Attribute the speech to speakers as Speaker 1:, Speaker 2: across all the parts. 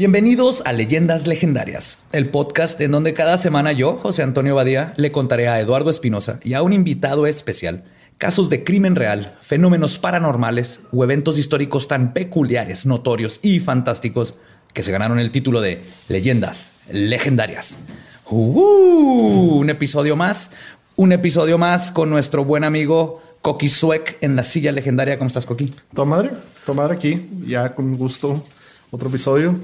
Speaker 1: Bienvenidos a Leyendas Legendarias, el podcast en donde cada semana yo, José Antonio Badía, le contaré a Eduardo Espinosa y a un invitado especial casos de crimen real, fenómenos paranormales o eventos históricos tan peculiares, notorios y fantásticos que se ganaron el título de Leyendas Legendarias. Uh, un episodio más, un episodio más con nuestro buen amigo Coqui Suec en la silla legendaria. ¿Cómo estás, Coqui?
Speaker 2: Tu madre, tu madre aquí, ya con gusto, otro episodio.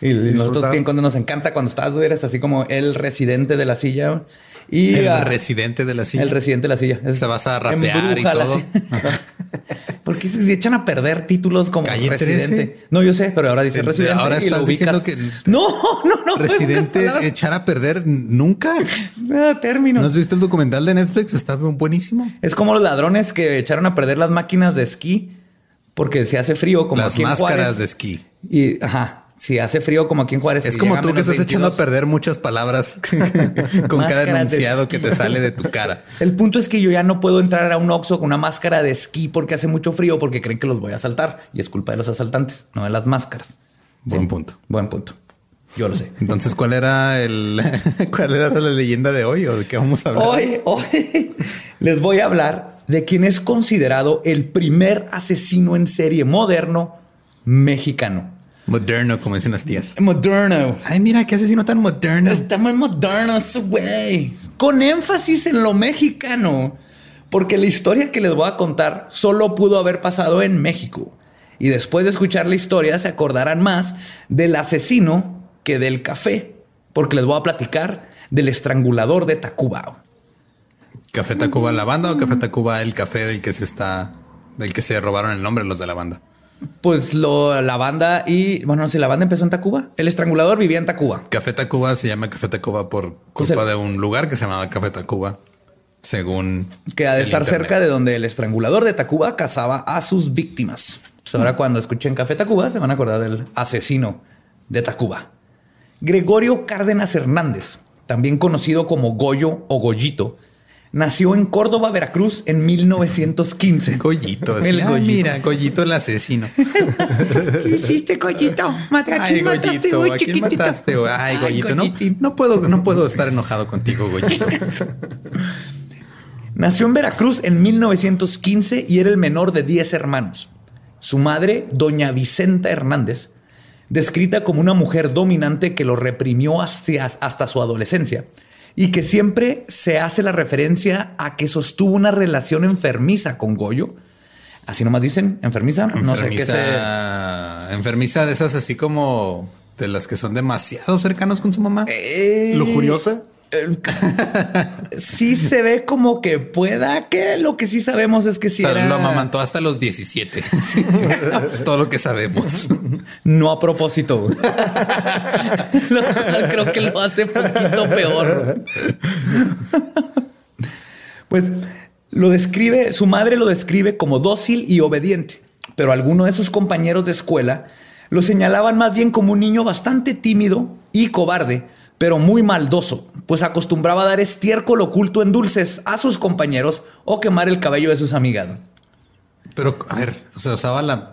Speaker 1: Y, nosotros bien cuando nos encanta cuando estás, güey, eres así como el residente de la silla.
Speaker 3: Y el residente de la silla.
Speaker 1: El residente de la silla.
Speaker 3: Se vas a rapear y todo.
Speaker 1: Porque se echan a perder títulos como
Speaker 3: Calle
Speaker 1: residente. No, yo sé, pero ahora dice residente.
Speaker 3: Ahora estás diciendo que
Speaker 1: no, no, no.
Speaker 3: Residente echar a perder nunca.
Speaker 1: No, término.
Speaker 3: ¿No has visto el documental de Netflix? Está buenísimo.
Speaker 1: Es como los ladrones que echaron a perder las máquinas de esquí porque se hace frío como
Speaker 3: las
Speaker 1: aquí en
Speaker 3: máscaras de esquí.
Speaker 1: Y ajá, si hace frío como aquí en Juárez.
Speaker 3: Es como tú que estás echando a perder muchas palabras con cada enunciado que te sale de tu cara.
Speaker 1: El punto es que yo ya no puedo entrar a un Oxxo con una máscara de esquí porque hace mucho frío porque creen que los voy a asaltar y es culpa de los asaltantes, no de las máscaras.
Speaker 3: Buen punto.
Speaker 1: Buen punto. Yo lo sé.
Speaker 3: Entonces, ¿cuál era el cuál era la leyenda de hoy o de qué vamos a hablar?
Speaker 1: Hoy, hoy les voy a hablar de quien es considerado el primer asesino en serie moderno mexicano.
Speaker 3: Moderno, como dicen las tías.
Speaker 1: Moderno.
Speaker 3: Ay, mira, qué asesino tan moderno.
Speaker 1: Está muy moderno ese güey. Con énfasis en lo mexicano. Porque la historia que les voy a contar solo pudo haber pasado en México. Y después de escuchar la historia se acordarán más del asesino que del café. Porque les voy a platicar del estrangulador de Tacuba.
Speaker 3: ¿Café Tacuba la banda o Café Tacuba el café del que se está... del que se robaron el nombre los de la banda?
Speaker 1: Pues lo, la banda y bueno, no sé, la banda empezó en Tacuba. El estrangulador vivía en Tacuba.
Speaker 3: Café Tacuba se llama Café Tacuba por
Speaker 1: Pues
Speaker 3: culpa de un lugar que se llamaba Café Tacuba, según
Speaker 1: Que ha de estar
Speaker 3: internet.
Speaker 1: cerca de donde el estrangulador de Tacuba cazaba a sus víctimas. Pues ahora cuando escuchen Café Tacuba se van a acordar del asesino de Tacuba. Gregorio Cárdenas Hernández, también conocido como Goyo o Goyito, nació en Córdoba, Veracruz en 1915.
Speaker 3: Goyito.
Speaker 1: El
Speaker 3: Ay,
Speaker 1: Goyito.
Speaker 3: Mira, Goyito el asesino.
Speaker 1: ¿Qué hiciste,
Speaker 3: Ay,
Speaker 1: quién mataste,
Speaker 3: Goyito,
Speaker 1: güey,
Speaker 3: ¿a quién
Speaker 1: chiquitito?
Speaker 3: mataste? Ay,
Speaker 1: Ay,
Speaker 3: Goyito, no, no puedo, no puedo estar enojado contigo, Goyito.
Speaker 1: Nació en Veracruz en 1915 y era el menor de 10 hermanos. Su madre, doña Vicenta Hernández, descrita como una mujer dominante que lo reprimió hacia- hasta su adolescencia y que siempre se hace la referencia a que sostuvo una relación enfermiza con Goyo. Así nomás dicen, enfermiza. No sé qué se...
Speaker 3: Enfermiza- Enfermiza de esas así como de las que son demasiado cercanos con su mamá.
Speaker 1: Eh,
Speaker 2: Lujuriosa.
Speaker 1: sí se ve como que pueda que lo que sí sabemos es que sí
Speaker 3: O sea,
Speaker 1: era...
Speaker 3: lo amamantó hasta los 17. Sí. es todo lo que sabemos.
Speaker 1: No a propósito. Lo cual creo que lo hace poquito peor. Pues lo describe, su madre lo describe como dócil y obediente, pero algunos de sus compañeros de escuela lo señalaban más bien como un niño bastante tímido y cobarde, pero muy maldoso, pues acostumbraba a dar estiércol oculto en dulces a sus compañeros o quemar el cabello de sus amigas.
Speaker 3: Pero, a ver, o sea, usaba la...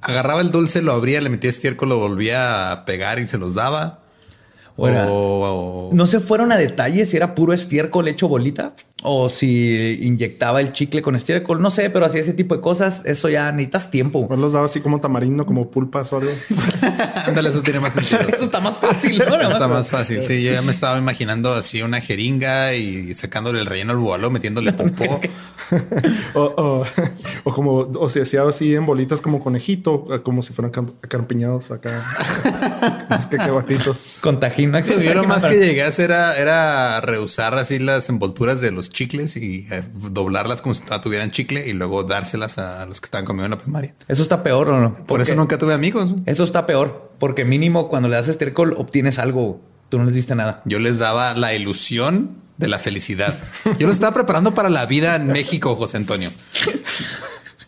Speaker 3: Agarraba el dulce, lo abría, le metía estiércol, lo volvía a pegar y se los daba. O-
Speaker 1: No se fueron a detalles si era puro estiércol hecho bolita o si inyectaba el chicle con estiércol. No sé, pero hacía ese tipo de cosas. Eso ya necesitas tiempo.
Speaker 2: Pues los daba así como tamarindo, como pulpas o algo.
Speaker 3: Ándale, eso tiene más sentido.
Speaker 1: Eso está más fácil. ¿no?
Speaker 3: Está más fácil. Sí, yo ya me estaba imaginando así una jeringa y sacándole el relleno al bubalo, metiéndole popó.
Speaker 2: O, o, o como, o se hacía así en bolitas como conejito, como si fueran cam- acarpiñados acá. Los cacahuatitos.
Speaker 1: Con tajín.
Speaker 3: yo lo más que llegué a hacer era, era reusar así las envolturas de los chicles y eh, doblarlas como si tuvieran chicle y luego dárselas a los que estaban comiendo en la primaria.
Speaker 1: Eso está peor o no?
Speaker 3: Por
Speaker 1: Porque
Speaker 3: eso nunca tuve amigos.
Speaker 1: Eso está peor porque mínimo cuando le das estiércol obtienes algo Tú no les diste nada.
Speaker 3: Yo les daba la ilusión de la felicidad. Yo lo estaba preparando para la vida en México, José Antonio.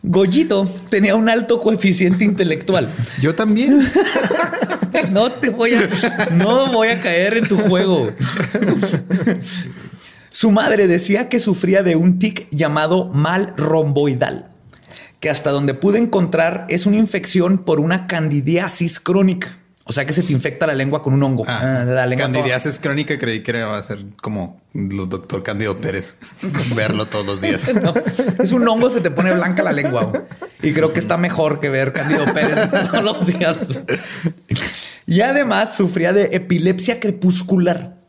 Speaker 1: Goyito tenía un alto coeficiente intelectual.
Speaker 3: Yo también.
Speaker 1: no te voy a, no voy a caer en tu juego. Su madre decía que sufría de un tic llamado mal romboidal, que hasta donde pude encontrar es una infección por una candidiasis crónica. O sea que se te infecta la lengua con un hongo.
Speaker 3: Ah, la lengua candidiasis crónica creí que iba a ser como los doctor Cándido Pérez. verlo todos los días.
Speaker 1: es un hongo, se te pone blanca la lengua. Y creo que está mejor que ver Cándido Pérez todos los días. Y además sufría de epilepsia crepuscular.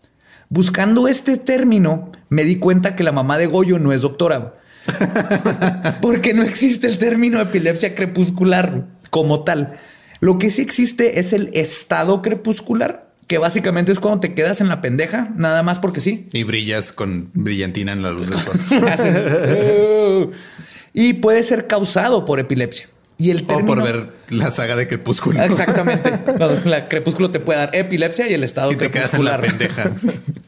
Speaker 1: Buscando este término, me di cuenta que la mamá de Goyo no es doctora. Porque no existe el término epilepsia crepuscular como tal. Lo que sí existe es el estado crepuscular, que básicamente es cuando te quedas en la pendeja, nada más porque sí.
Speaker 3: Y brillas con brillantina en la luz del sol.
Speaker 1: y puede ser causado por epilepsia. Y el
Speaker 3: O por ver la saga de Crepúsculo.
Speaker 1: Exactamente. La Crepúsculo te puede dar epilepsia y el estado y te crepuscular.
Speaker 3: Quedas en la pendeja.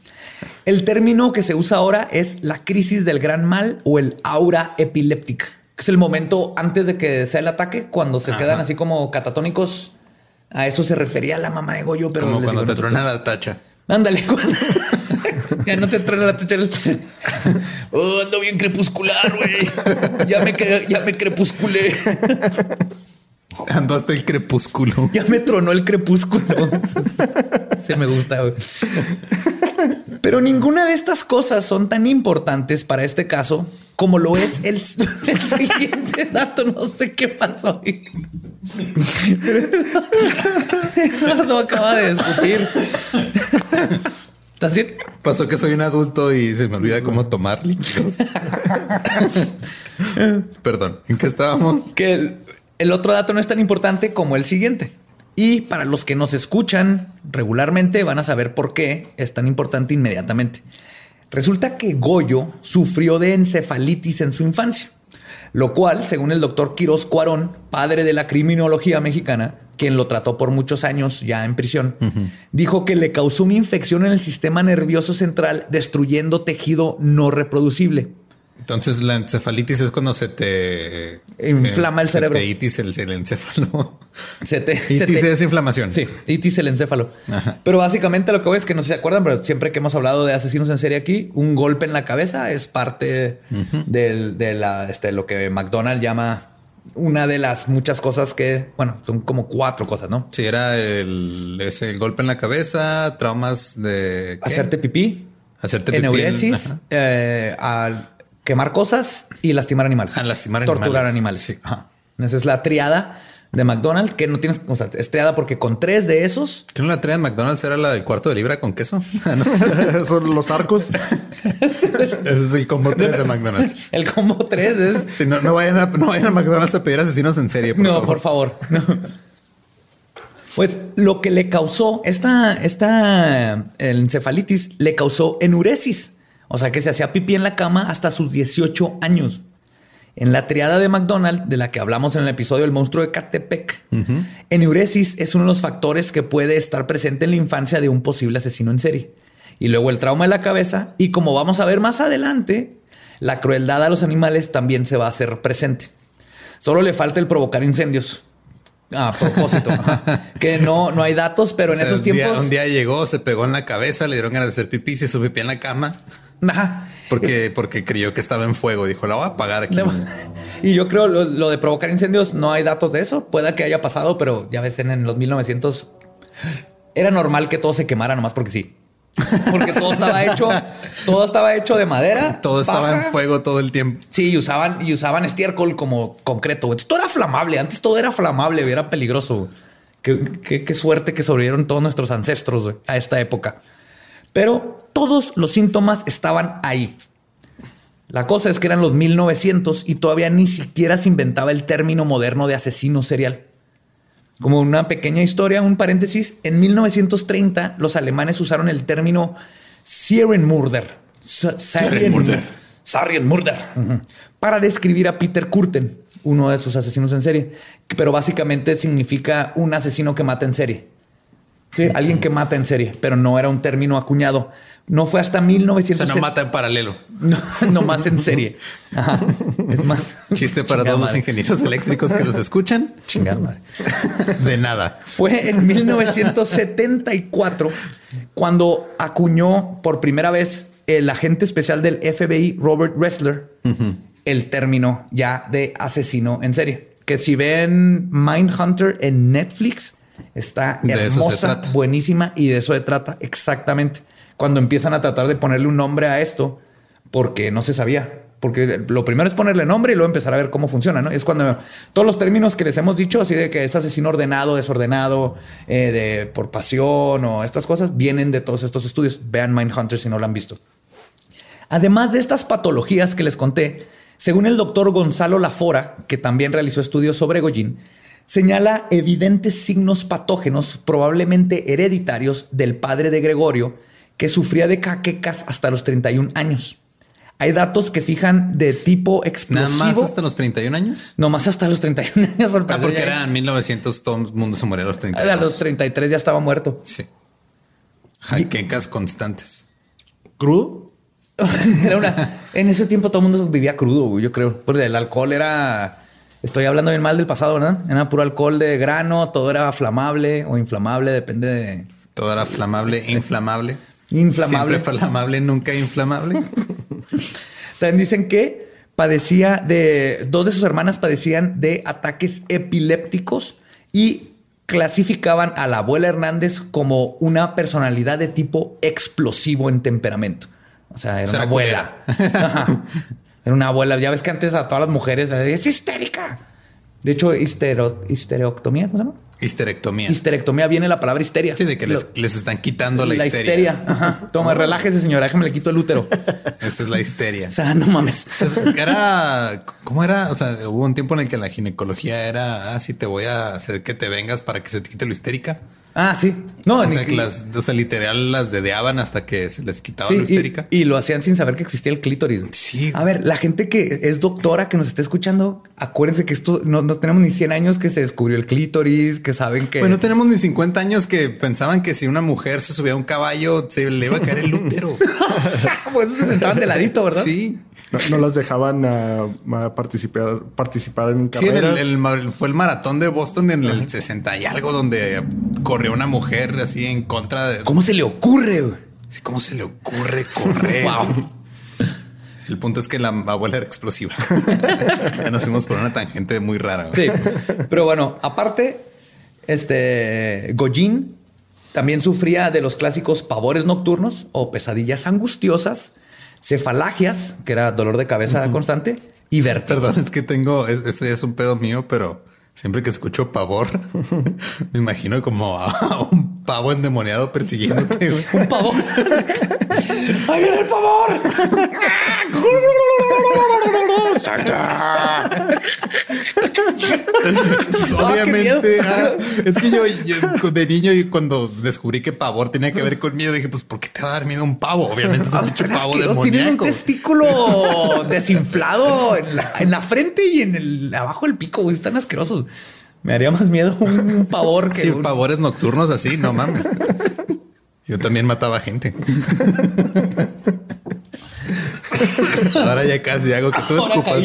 Speaker 1: el término que se usa ahora es la crisis del gran mal o el aura epiléptica es el momento antes de que sea el ataque, cuando se quedan así como catatónicos. A eso se refería la mamá de Goyo, pero
Speaker 3: como cuando te truena la tacha.
Speaker 1: Ándale, ya no te truena la tacha. oh, ando bien crepuscular, güey. Ya me, ya me crepusculé.
Speaker 3: Ando hasta el crepúsculo.
Speaker 1: Ya me tronó el crepúsculo. Se me gusta. Güey. Pero ninguna de estas cosas son tan importantes para este caso como lo es el, siguiente dato. No sé qué pasó ahí. Eduardo acaba de discutir. ¿Estás bien?
Speaker 3: Pasó que soy un adulto y se me olvida cómo tomar líquidos. Perdón, ¿en qué estábamos?
Speaker 1: Que el otro dato no es tan importante como el siguiente. Y para los que nos escuchan regularmente van a saber por qué es tan importante inmediatamente. Resulta que Goyo sufrió de encefalitis en su infancia, lo cual, según el doctor Quiroz Cuarón, padre de la criminología mexicana, quien lo trató por muchos años ya en prisión, dijo que le causó una infección en el sistema nervioso central, destruyendo tejido no reproducible.
Speaker 3: Entonces la encefalitis es cuando se te
Speaker 1: inflama el cerebro.
Speaker 3: Se te itis el, encéfalo.
Speaker 1: Se te,
Speaker 3: itis es inflamación.
Speaker 1: Sí, itis el encéfalo. Pero básicamente lo que voy es que no se acuerdan, pero siempre que hemos hablado de asesinos en serie aquí, un golpe en la cabeza es parte de la, este, lo que McDonald llama una de las muchas cosas que, bueno, son como cuatro cosas, ¿no?
Speaker 3: Sí, era el, ese golpe en la cabeza, traumas de
Speaker 1: hacerte pipí,
Speaker 3: hacerte pipí,
Speaker 1: eneuresis, eh, al quemar cosas y lastimar animales.
Speaker 3: Ah, lastimar
Speaker 1: Torturar animales. Esa es la triada de McDonald's, que no tienes, o sea, es triada porque con tres de esos.
Speaker 3: ¿Tiene una triada de McDonald's? ¿Era la del cuarto de libra con queso? Ah,
Speaker 2: Son los arcos.
Speaker 3: Ese es el combo 3 de McDonald's.
Speaker 1: El combo 3 es.
Speaker 3: no, vayan a, no vayan a McDonald's a pedir asesinos en serie.
Speaker 1: no, por favor. Pues lo que le causó esta, esta encefalitis le causó enuresis o sea que se hacía pipí en la cama hasta sus 18 años. En la triada de McDonald's, de la que hablamos en el episodio El monstruo de Catepec, enuresis es uno de los factores que puede estar presente en la infancia de un posible asesino en serie. Y luego el trauma de la cabeza, y como vamos a ver más adelante, la crueldad a los animales también se va a hacer presente. Solo le falta el provocar incendios. A propósito, que no, no hay datos, pero en esos tiempos.
Speaker 3: un día llegó, se pegó en la cabeza, le dieron ganas de hacer pipí, se subió pipí en la cama. Porque, porque creyó que estaba en fuego. Dijo, la voy a apagar aquí.
Speaker 1: Y yo creo lo, de provocar incendios, no hay datos de eso. Pueda que haya pasado, pero ya ves, en, los 1900 era normal que todo se quemara nomás porque sí. Porque todo estaba hecho, todo estaba hecho de madera.
Speaker 3: Todo estaba en fuego todo el tiempo.
Speaker 1: Sí, y usaban, y usaban estiércol como concreto. Todo era flamable. Antes todo era flamable, era peligroso. Qué, qué suerte que sobrevivieron todos nuestros ancestros a esta época. Pero todos los síntomas estaban ahí. La cosa es que eran los 1900 y todavía ni siquiera se inventaba el término moderno de asesino serial. Como una pequeña historia, un paréntesis, en 1930 los alemanes usaron el término Serienmörder.
Speaker 3: Serienmörder.
Speaker 1: Serienmörder. Para describir a Peter Kurten, uno de sus asesinos en serie. Pero básicamente significa un asesino que mata en serie. Sí, alguien que mata en serie, pero no era un término acuñado. No fue hasta 1900.
Speaker 3: O sea, no mata en paralelo.
Speaker 1: No, no más en serie. Ajá. Es más.
Speaker 3: Chiste para
Speaker 1: Chingada
Speaker 3: todos los ingenieros eléctricos que los escuchan.
Speaker 1: Chingada madre.
Speaker 3: De nada.
Speaker 1: Fue en 1974 cuando acuñó por primera vez el agente especial del FBI, Robert Ressler, el término ya de asesino en serie. Que si ven Mindhunter en Netflix, está hermosa, buenísima y de eso se trata exactamente. Cuando empiezan a tratar de ponerle un nombre a esto, porque no se sabía. Porque lo primero es ponerle nombre y luego empezar a ver cómo funciona, ¿no? Es cuando todos los términos que les hemos dicho, así de que es asesino ordenado, desordenado, eh, de por pasión o estas cosas, vienen de todos estos estudios. Vean Mindhunter si no lo han visto. Además de estas patologías que les conté, según el doctor Gonzalo Lafora, que también realizó estudios sobre Goyin, señala evidentes signos patógenos, probablemente hereditarios, del padre de Gregorio, que sufría de caquecas hasta los 31 años. Hay datos que fijan de tipo
Speaker 3: Nada
Speaker 1: explosivo.
Speaker 3: más hasta los 31 años.
Speaker 1: Nomás hasta los 31 años. al
Speaker 3: Ah, porque
Speaker 1: ya-
Speaker 3: era en 1900, todo el mundo se moría a los 32.
Speaker 1: A los 33 ya estaba muerto.
Speaker 3: Sí. Jaquecas constantes.
Speaker 2: ¿Crudo?
Speaker 1: Era una. En ese tiempo todo el mundo vivía crudo, yo creo. Porque el alcohol era. Estoy hablando bien mal del pasado, ¿verdad? Era puro alcohol de grano, todo era flamable o inflamable, depende de.
Speaker 3: Todo era flamable, inflamable.
Speaker 1: Inflamable.
Speaker 3: Siempre flamable, nunca inflamable.
Speaker 1: También dicen que padecía de. Dos de sus hermanas padecían de ataques epilépticos y clasificaban a la abuela Hernández como una personalidad de tipo explosivo en temperamento. O sea, era
Speaker 3: O sea,
Speaker 1: una abuela. Era una abuela. Ya ves que antes a todas las mujeres es histérica. De hecho, histero, histerectomía, ¿cómo se llama?
Speaker 3: Histerectomía.
Speaker 1: Histerectomía viene la palabra histeria.
Speaker 3: Sí, de que les,
Speaker 1: Lo-
Speaker 3: les están quitando la, histeria.
Speaker 1: Ajá. Toma, relájese, señora. Déjame le quito el útero.
Speaker 3: Esa es la histeria.
Speaker 1: O sea, no mames.
Speaker 3: O sea, era, ¿cómo era? O sea, hubo un tiempo en el que la ginecología era, ah, sí, te voy a hacer que te vengas para que se te quite lo histérica.
Speaker 1: Ah, sí. No,
Speaker 3: O sea, que las, o sea, literal las dedeaban hasta que se les quitaba
Speaker 1: Sí,
Speaker 3: lo
Speaker 1: y,
Speaker 3: histérica.
Speaker 1: y lo hacían sin saber que existía el clítoris.
Speaker 3: Sí.
Speaker 1: A ver, la gente que es doctora, que nos esté escuchando, acuérdense que esto no, no tenemos ni 100 años que se descubrió el clítoris, que saben que...
Speaker 3: Bueno, no tenemos ni 50 años que pensaban que si una mujer se subía a un caballo se le iba a caer el útero.
Speaker 1: Por eso se sentaban de ladito, ¿verdad?
Speaker 3: Sí.
Speaker 2: No, no las dejaban participar, participar en
Speaker 3: Sí, el-
Speaker 2: carreras.
Speaker 3: el ma- fue el maratón de Boston en el 60 y algo donde corrió una mujer así en contra de...
Speaker 1: ¿Cómo se le ocurre?
Speaker 3: Sí, ¿Cómo se le ocurre correr?
Speaker 1: Wow.
Speaker 3: El punto es que la abuela era explosiva. ya nos fuimos por una tangente muy rara. güey.
Speaker 1: Sí. Pero bueno, aparte, este Goyin también sufría de los clásicos pavores nocturnos o pesadillas angustiosas, cefalagias, que era dolor de cabeza constante, y vértigo.
Speaker 3: Perdón, es que tengo, es- este es un pedo mío, pero siempre que escucho pavor, me imagino como a un pavo endemoniado persiguiéndote. güey.
Speaker 1: Un pavor. ¡Ahí viene el pavor!
Speaker 3: Obviamente, ah, es que yo, yo de niño y cuando descubrí que pavor tenía que ver con miedo, dije, pues, ¿por qué te va a dar miedo un pavo? Obviamente es un pinche pavo
Speaker 1: Tienen un
Speaker 3: demoníaco.
Speaker 1: testículo desinflado en la, en la frente y en el abajo del pico. güey. Están asquerosos. Me haría más miedo un, pavor que
Speaker 3: Sí,
Speaker 1: un-
Speaker 3: pavores nocturnos así, no mames. Yo también mataba gente. Ahora ya casi hago que tú escupas.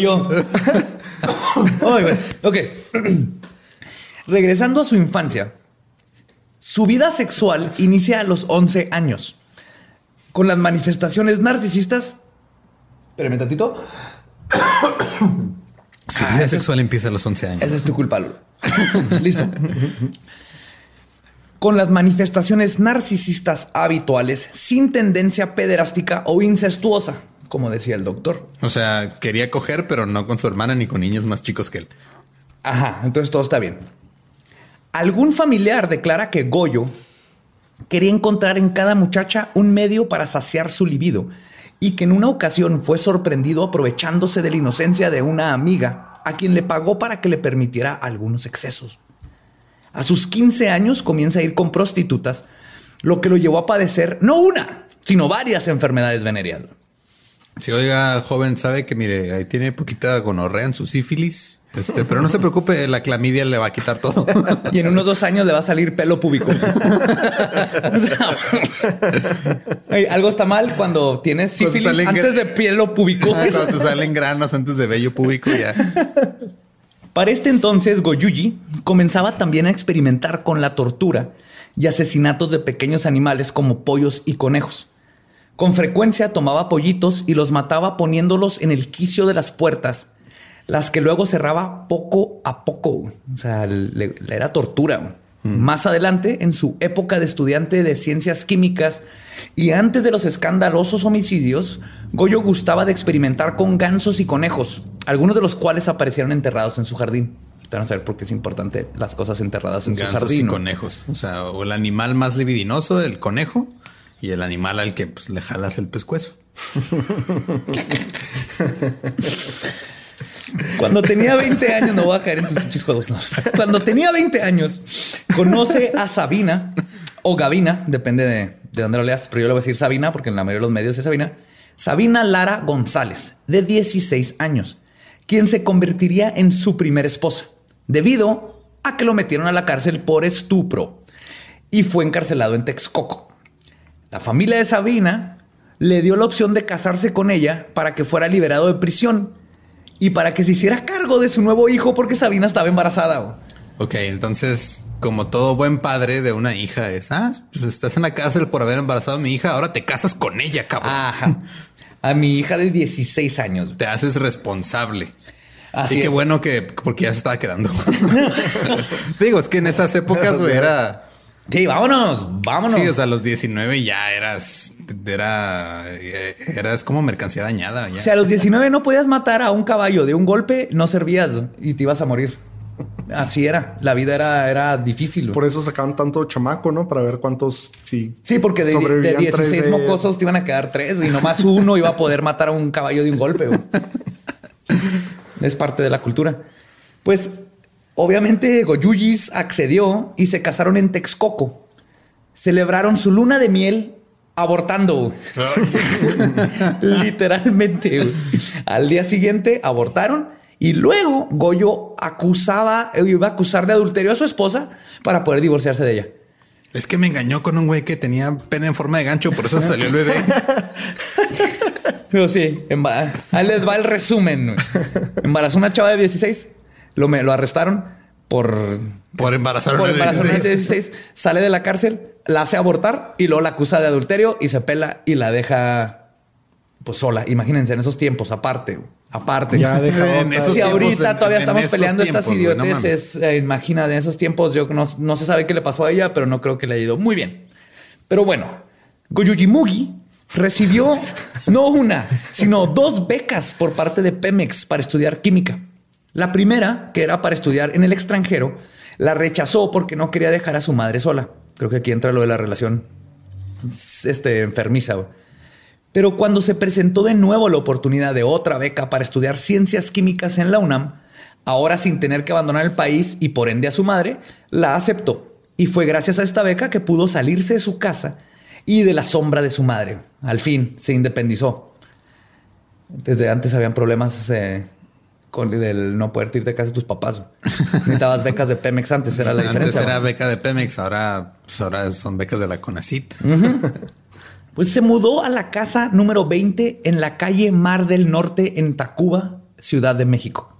Speaker 1: güey. Ok. Regresando a su infancia, su vida sexual inicia a los 11 años con las manifestaciones narcisistas. Espérame tantito.
Speaker 3: Su vida sexual empieza a los 11 años.
Speaker 1: Esa es tu culpa, Lolo. Listo. Con las manifestaciones narcisistas habituales sin tendencia pederástica o incestuosa, como decía el doctor.
Speaker 3: O sea, quería coger, pero no con su hermana ni con niños más chicos que él.
Speaker 1: Ajá, entonces todo está bien. Algún familiar declara que Goyo quería encontrar en cada muchacha un medio para saciar su libido y que en una ocasión fue sorprendido aprovechándose de la inocencia de una amiga a quien le pagó para que le permitiera algunos excesos. A sus 15 años comienza a ir con prostitutas, lo que lo llevó a padecer no una, sino varias enfermedades venéreas.
Speaker 3: Si oiga, joven, sabe que mire, ahí tiene poquita gonorrea en su sífilis Este, pero no se preocupe, la clamidia le va a quitar todo.
Speaker 1: y en unos dos años le va a salir pelo púbico. algo está mal cuando tienes sífilis antes de pelo púbico.
Speaker 3: cuando te salen granos antes de vello púbico ya.
Speaker 1: Para este entonces, Goyuji comenzaba también a experimentar con la tortura y asesinatos de pequeños animales como pollos y conejos. Con frecuencia tomaba pollitos y los mataba poniéndolos en el quicio de las puertas, las que luego cerraba poco a poco. O sea, le, era tortura. Mm. Más adelante, en su época de estudiante de ciencias químicas y antes de los escandalosos homicidios, Goyo gustaba de experimentar con gansos y conejos, algunos de los cuales aparecieron enterrados en su jardín. Van a saber por qué es importante las cosas enterradas en su jardín.
Speaker 3: Y conejos. O sea, o el animal más libidinoso, el conejo, y el animal al que pues, le jalas el pescuezo.
Speaker 1: Cuando tenía 20 años, no voy a caer en tus juegos. Cuando tenía 20 años, conoce a Sabina o Gavina, depende de, de dónde lo leas, pero yo le voy a decir Sabina porque en la mayoría de los medios es Sabina. Sabina Lara González, de 16 años, quien se convertiría en su primera esposa, debido a que lo metieron a la cárcel por estupro y fue encarcelado en Texcoco. La familia de Sabina le dio la opción de casarse con ella para que fuera liberado de prisión y para que se hiciera cargo de su nuevo hijo porque Sabina estaba embarazada.
Speaker 3: Ok, entonces, como todo buen padre de una hija es, ah, pues estás en la cárcel por haber embarazado a mi hija, ahora te casas con ella, cabrón. Ajá.
Speaker 1: A mi hija de 16 años.
Speaker 3: Te haces responsable. Así que bueno que, porque ya se estaba quedando. Digo, es que en esas épocas, güey, era
Speaker 1: Sí, vámonos, vámonos.
Speaker 3: Sí, o sea, a los 19 ya eras, era, eras como mercancía dañada.
Speaker 1: Ya. O sea, a los 19 no podías matar a un caballo de un golpe, no servías y te ibas a morir. Así era, la vida era, era difícil.
Speaker 2: Por eso sacaban tanto chamaco, ¿no? Para ver cuántos sí.
Speaker 1: Sí, porque de, 16 mocosos te iban a quedar tres y nomás uno iba a poder matar a un caballo de un golpe. es parte de la cultura. Pues Obviamente Goyuyis accedió y se casaron en Texcoco. Celebraron su luna de miel abortando. Literalmente. Al día siguiente abortaron y luego Goyo acusaba, iba a acusar de adulterio a su esposa para poder divorciarse de ella.
Speaker 3: Es que me engañó con un güey que tenía pena en forma de gancho, por eso salió el bebé.
Speaker 1: Pero sí, ahí les va el resumen. Embarazó una chava de 16 lo, me, lo arrestaron por,
Speaker 3: por embarazar
Speaker 1: por embarazar de 16. Sale de la cárcel, la hace abortar y luego la acusa de adulterio y se pela y la deja pues sola. Imagínense en esos tiempos, aparte. Aparte. Ya si ahorita todavía estamos peleando estas idioteces, eh, imagina, en esos tiempos yo no, no se sabe qué le pasó a ella, pero no creo que le haya ido muy bien. Pero bueno, Goyujimugi recibió no una, sino dos becas por parte de Pemex para estudiar química. La primera, que era para estudiar en el extranjero, la rechazó porque no quería dejar a su madre sola. Creo que aquí entra lo de la relación este, enfermiza. Pero cuando se presentó de nuevo la oportunidad de otra beca para estudiar ciencias químicas en la UNAM, ahora sin tener que abandonar el país y por ende a su madre, la aceptó. Y fue gracias a esta beca que pudo salirse de su casa y de la sombra de su madre. Al fin se independizó. Desde antes habían problemas eh, con el no poder irte de casa de tus papás. Necesitabas becas de Pemex antes, era la diferencia.
Speaker 3: Antes era beca de Pemex, ahora, pues ahora son becas de la CONACIT.
Speaker 1: Pues se mudó a la casa número 20 en la calle Mar del Norte en Tacuba, Ciudad de México.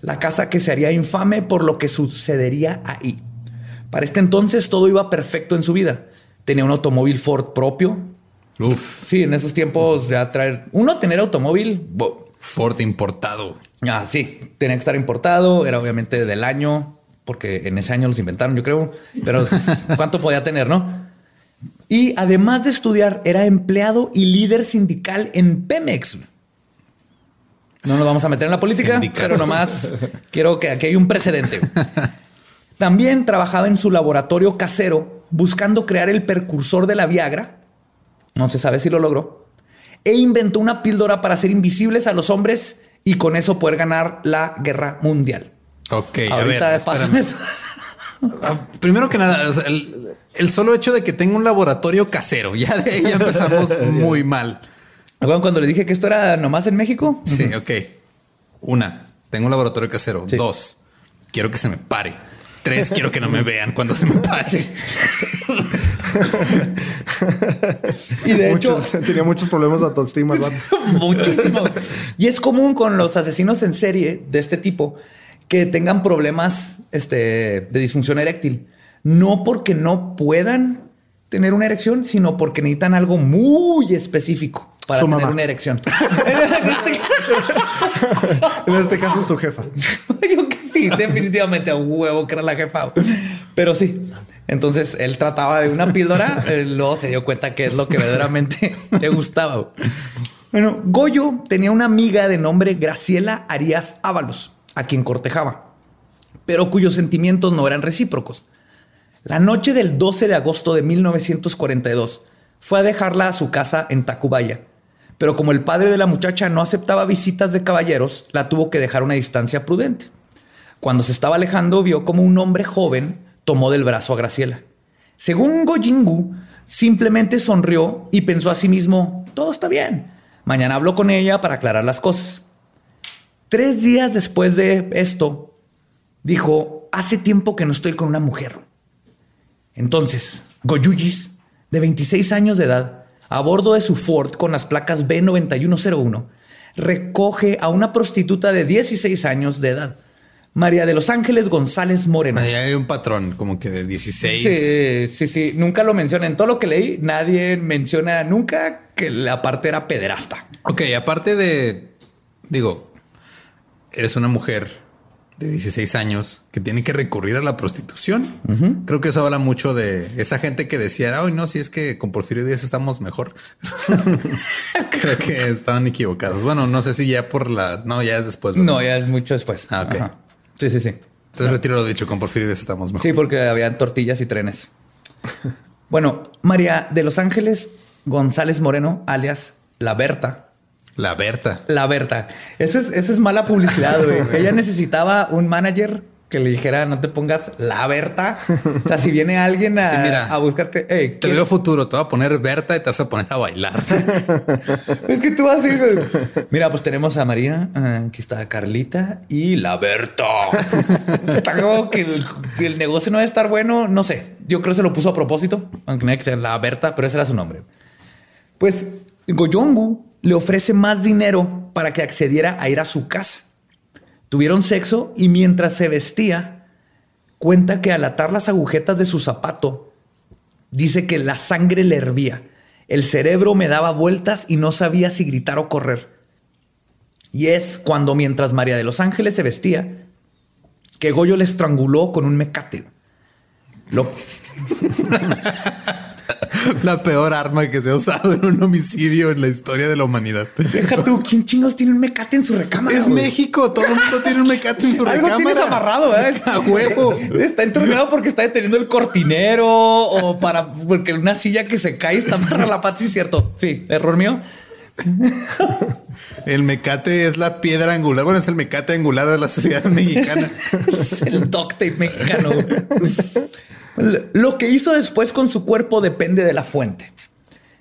Speaker 1: La casa que se haría infame por lo que sucedería ahí. Para este entonces todo iba perfecto en su vida. Tenía un automóvil Ford propio. Uf. Sí, en esos tiempos ya traer uno tener automóvil.
Speaker 3: Ford importado.
Speaker 1: Ah, sí, tenía que estar importado, era obviamente del año, porque en ese año los inventaron, yo creo, pero ¿cuánto podía tener, no? Y además de estudiar, era empleado y líder sindical en Pemex. No nos vamos a meter en la política, pero nomás quiero que aquí hay un precedente. También trabajaba en su laboratorio casero buscando crear el precursor de la Viagra. No se sabe si lo logró. E inventó una píldora para hacer invisibles a los hombres y con eso poder ganar la guerra mundial.
Speaker 3: Ok, ahorita a ver, ah, Primero que nada, el, solo hecho de que tenga un laboratorio casero, ya de ahí empezamos muy mal.
Speaker 1: Bueno, cuando le dije que esto era nomás en México.
Speaker 3: Sí, ok. Una. tengo un laboratorio casero. Dos, quiero que se me pare. Tres, quiero que no me vean cuando se me pase.
Speaker 1: y de hecho,
Speaker 2: tenía muchos problemas de autoestima.
Speaker 1: muchísimo. Y es común con los asesinos en serie de este tipo que tengan problemas este, de disfunción eréctil. No porque no puedan tener una erección, sino porque necesitan algo muy específico para tener una erección.
Speaker 2: en este caso, su jefa.
Speaker 1: Yo que sí, definitivamente a huevo que era la jefa. Pero sí. Entonces él trataba de una píldora, eh, luego se dio cuenta que es lo que verdaderamente le gustaba. Bueno, Goyo tenía una amiga de nombre Graciela Arias Ábalos, a quien cortejaba, pero cuyos sentimientos no eran recíprocos. La noche del 12 de agosto de 1942 fue a dejarla a su casa en Tacubaya, pero como el padre de la muchacha no aceptaba visitas de caballeros, la tuvo que dejar a una distancia prudente. Cuando se estaba alejando, vio como un hombre joven tomó del brazo a Graciela. Según Goyingu, simplemente sonrió y pensó a sí mismo, todo está bien. Mañana hablo con ella para aclarar las cosas. Tres días después de esto, dijo, hace tiempo que no estoy con una mujer. Entonces, Goyuyis, de 26 años de edad, a bordo de su Ford con las placas B9101, recoge a una prostituta de 16 años de edad, María de los Ángeles González Moreno.
Speaker 3: Ahí hay un patrón como que de 16.
Speaker 1: Sí, sí, sí. Nunca lo menciona. En todo lo que leí, nadie menciona nunca que la parte era pederasta.
Speaker 3: Ok, aparte de, digo, eres una mujer de 16 años que tiene que recurrir a la prostitución. Creo que eso habla mucho de esa gente que decía, hoy no, si es que con Porfirio Díaz estamos mejor. Creo que estaban equivocados. Bueno, no sé si ya por la... No, ya es después.
Speaker 1: No, ya es mucho después.
Speaker 3: Ah, ok.
Speaker 1: Sí, sí, sí.
Speaker 3: Entonces retiro lo dicho, con Porfirio estamos mejor.
Speaker 1: Sí, porque habían tortillas y trenes. bueno, María de Los Ángeles González Moreno, alias La Berta,
Speaker 3: la Berta.
Speaker 1: La Berta. Eso es, eso es mala publicidad, güey. Ella necesitaba un manager que le dijera no te pongas la Berta. O sea, si viene alguien a, a buscarte,
Speaker 3: te veo futuro, te voy a poner Berta y te vas a poner a bailar.
Speaker 1: es que tú vas a ir. Mira, pues tenemos a María, ah, aquí está Carlita y la Berta. está como que el, negocio no debe estar bueno. No sé. Yo creo que se lo puso a propósito, aunque no hay que ser la Berta, pero ese era su nombre. Pues Goyongu le ofrece más dinero para que accediera a ir a su casa. Tuvieron sexo y mientras se vestía, cuenta que al atar las agujetas de su zapato, dice que la sangre le hervía, el cerebro me daba vueltas y no sabía si gritar o correr. Y es cuando mientras María de los Ángeles se vestía, que Goyo le estranguló con un mecate. Lo...
Speaker 3: la peor arma que se ha usado en un homicidio en la historia de la humanidad.
Speaker 1: Deja tú, ¿quién chingos tiene un mecate en su recámara?
Speaker 3: Es México, todo el mundo tiene un mecate en su recámara.
Speaker 1: Algo tienes amarrado, ¿eh?
Speaker 3: A huevo.
Speaker 1: Está entornado porque está deteniendo el cortinero o para porque una silla que se cae está para la pata, sí, cierto. Sí, error mío.
Speaker 3: El mecate es la piedra angular. Bueno, es el mecate angular de la sociedad mexicana.
Speaker 1: es el duct mexicano. Lo que hizo después con su cuerpo depende de la fuente.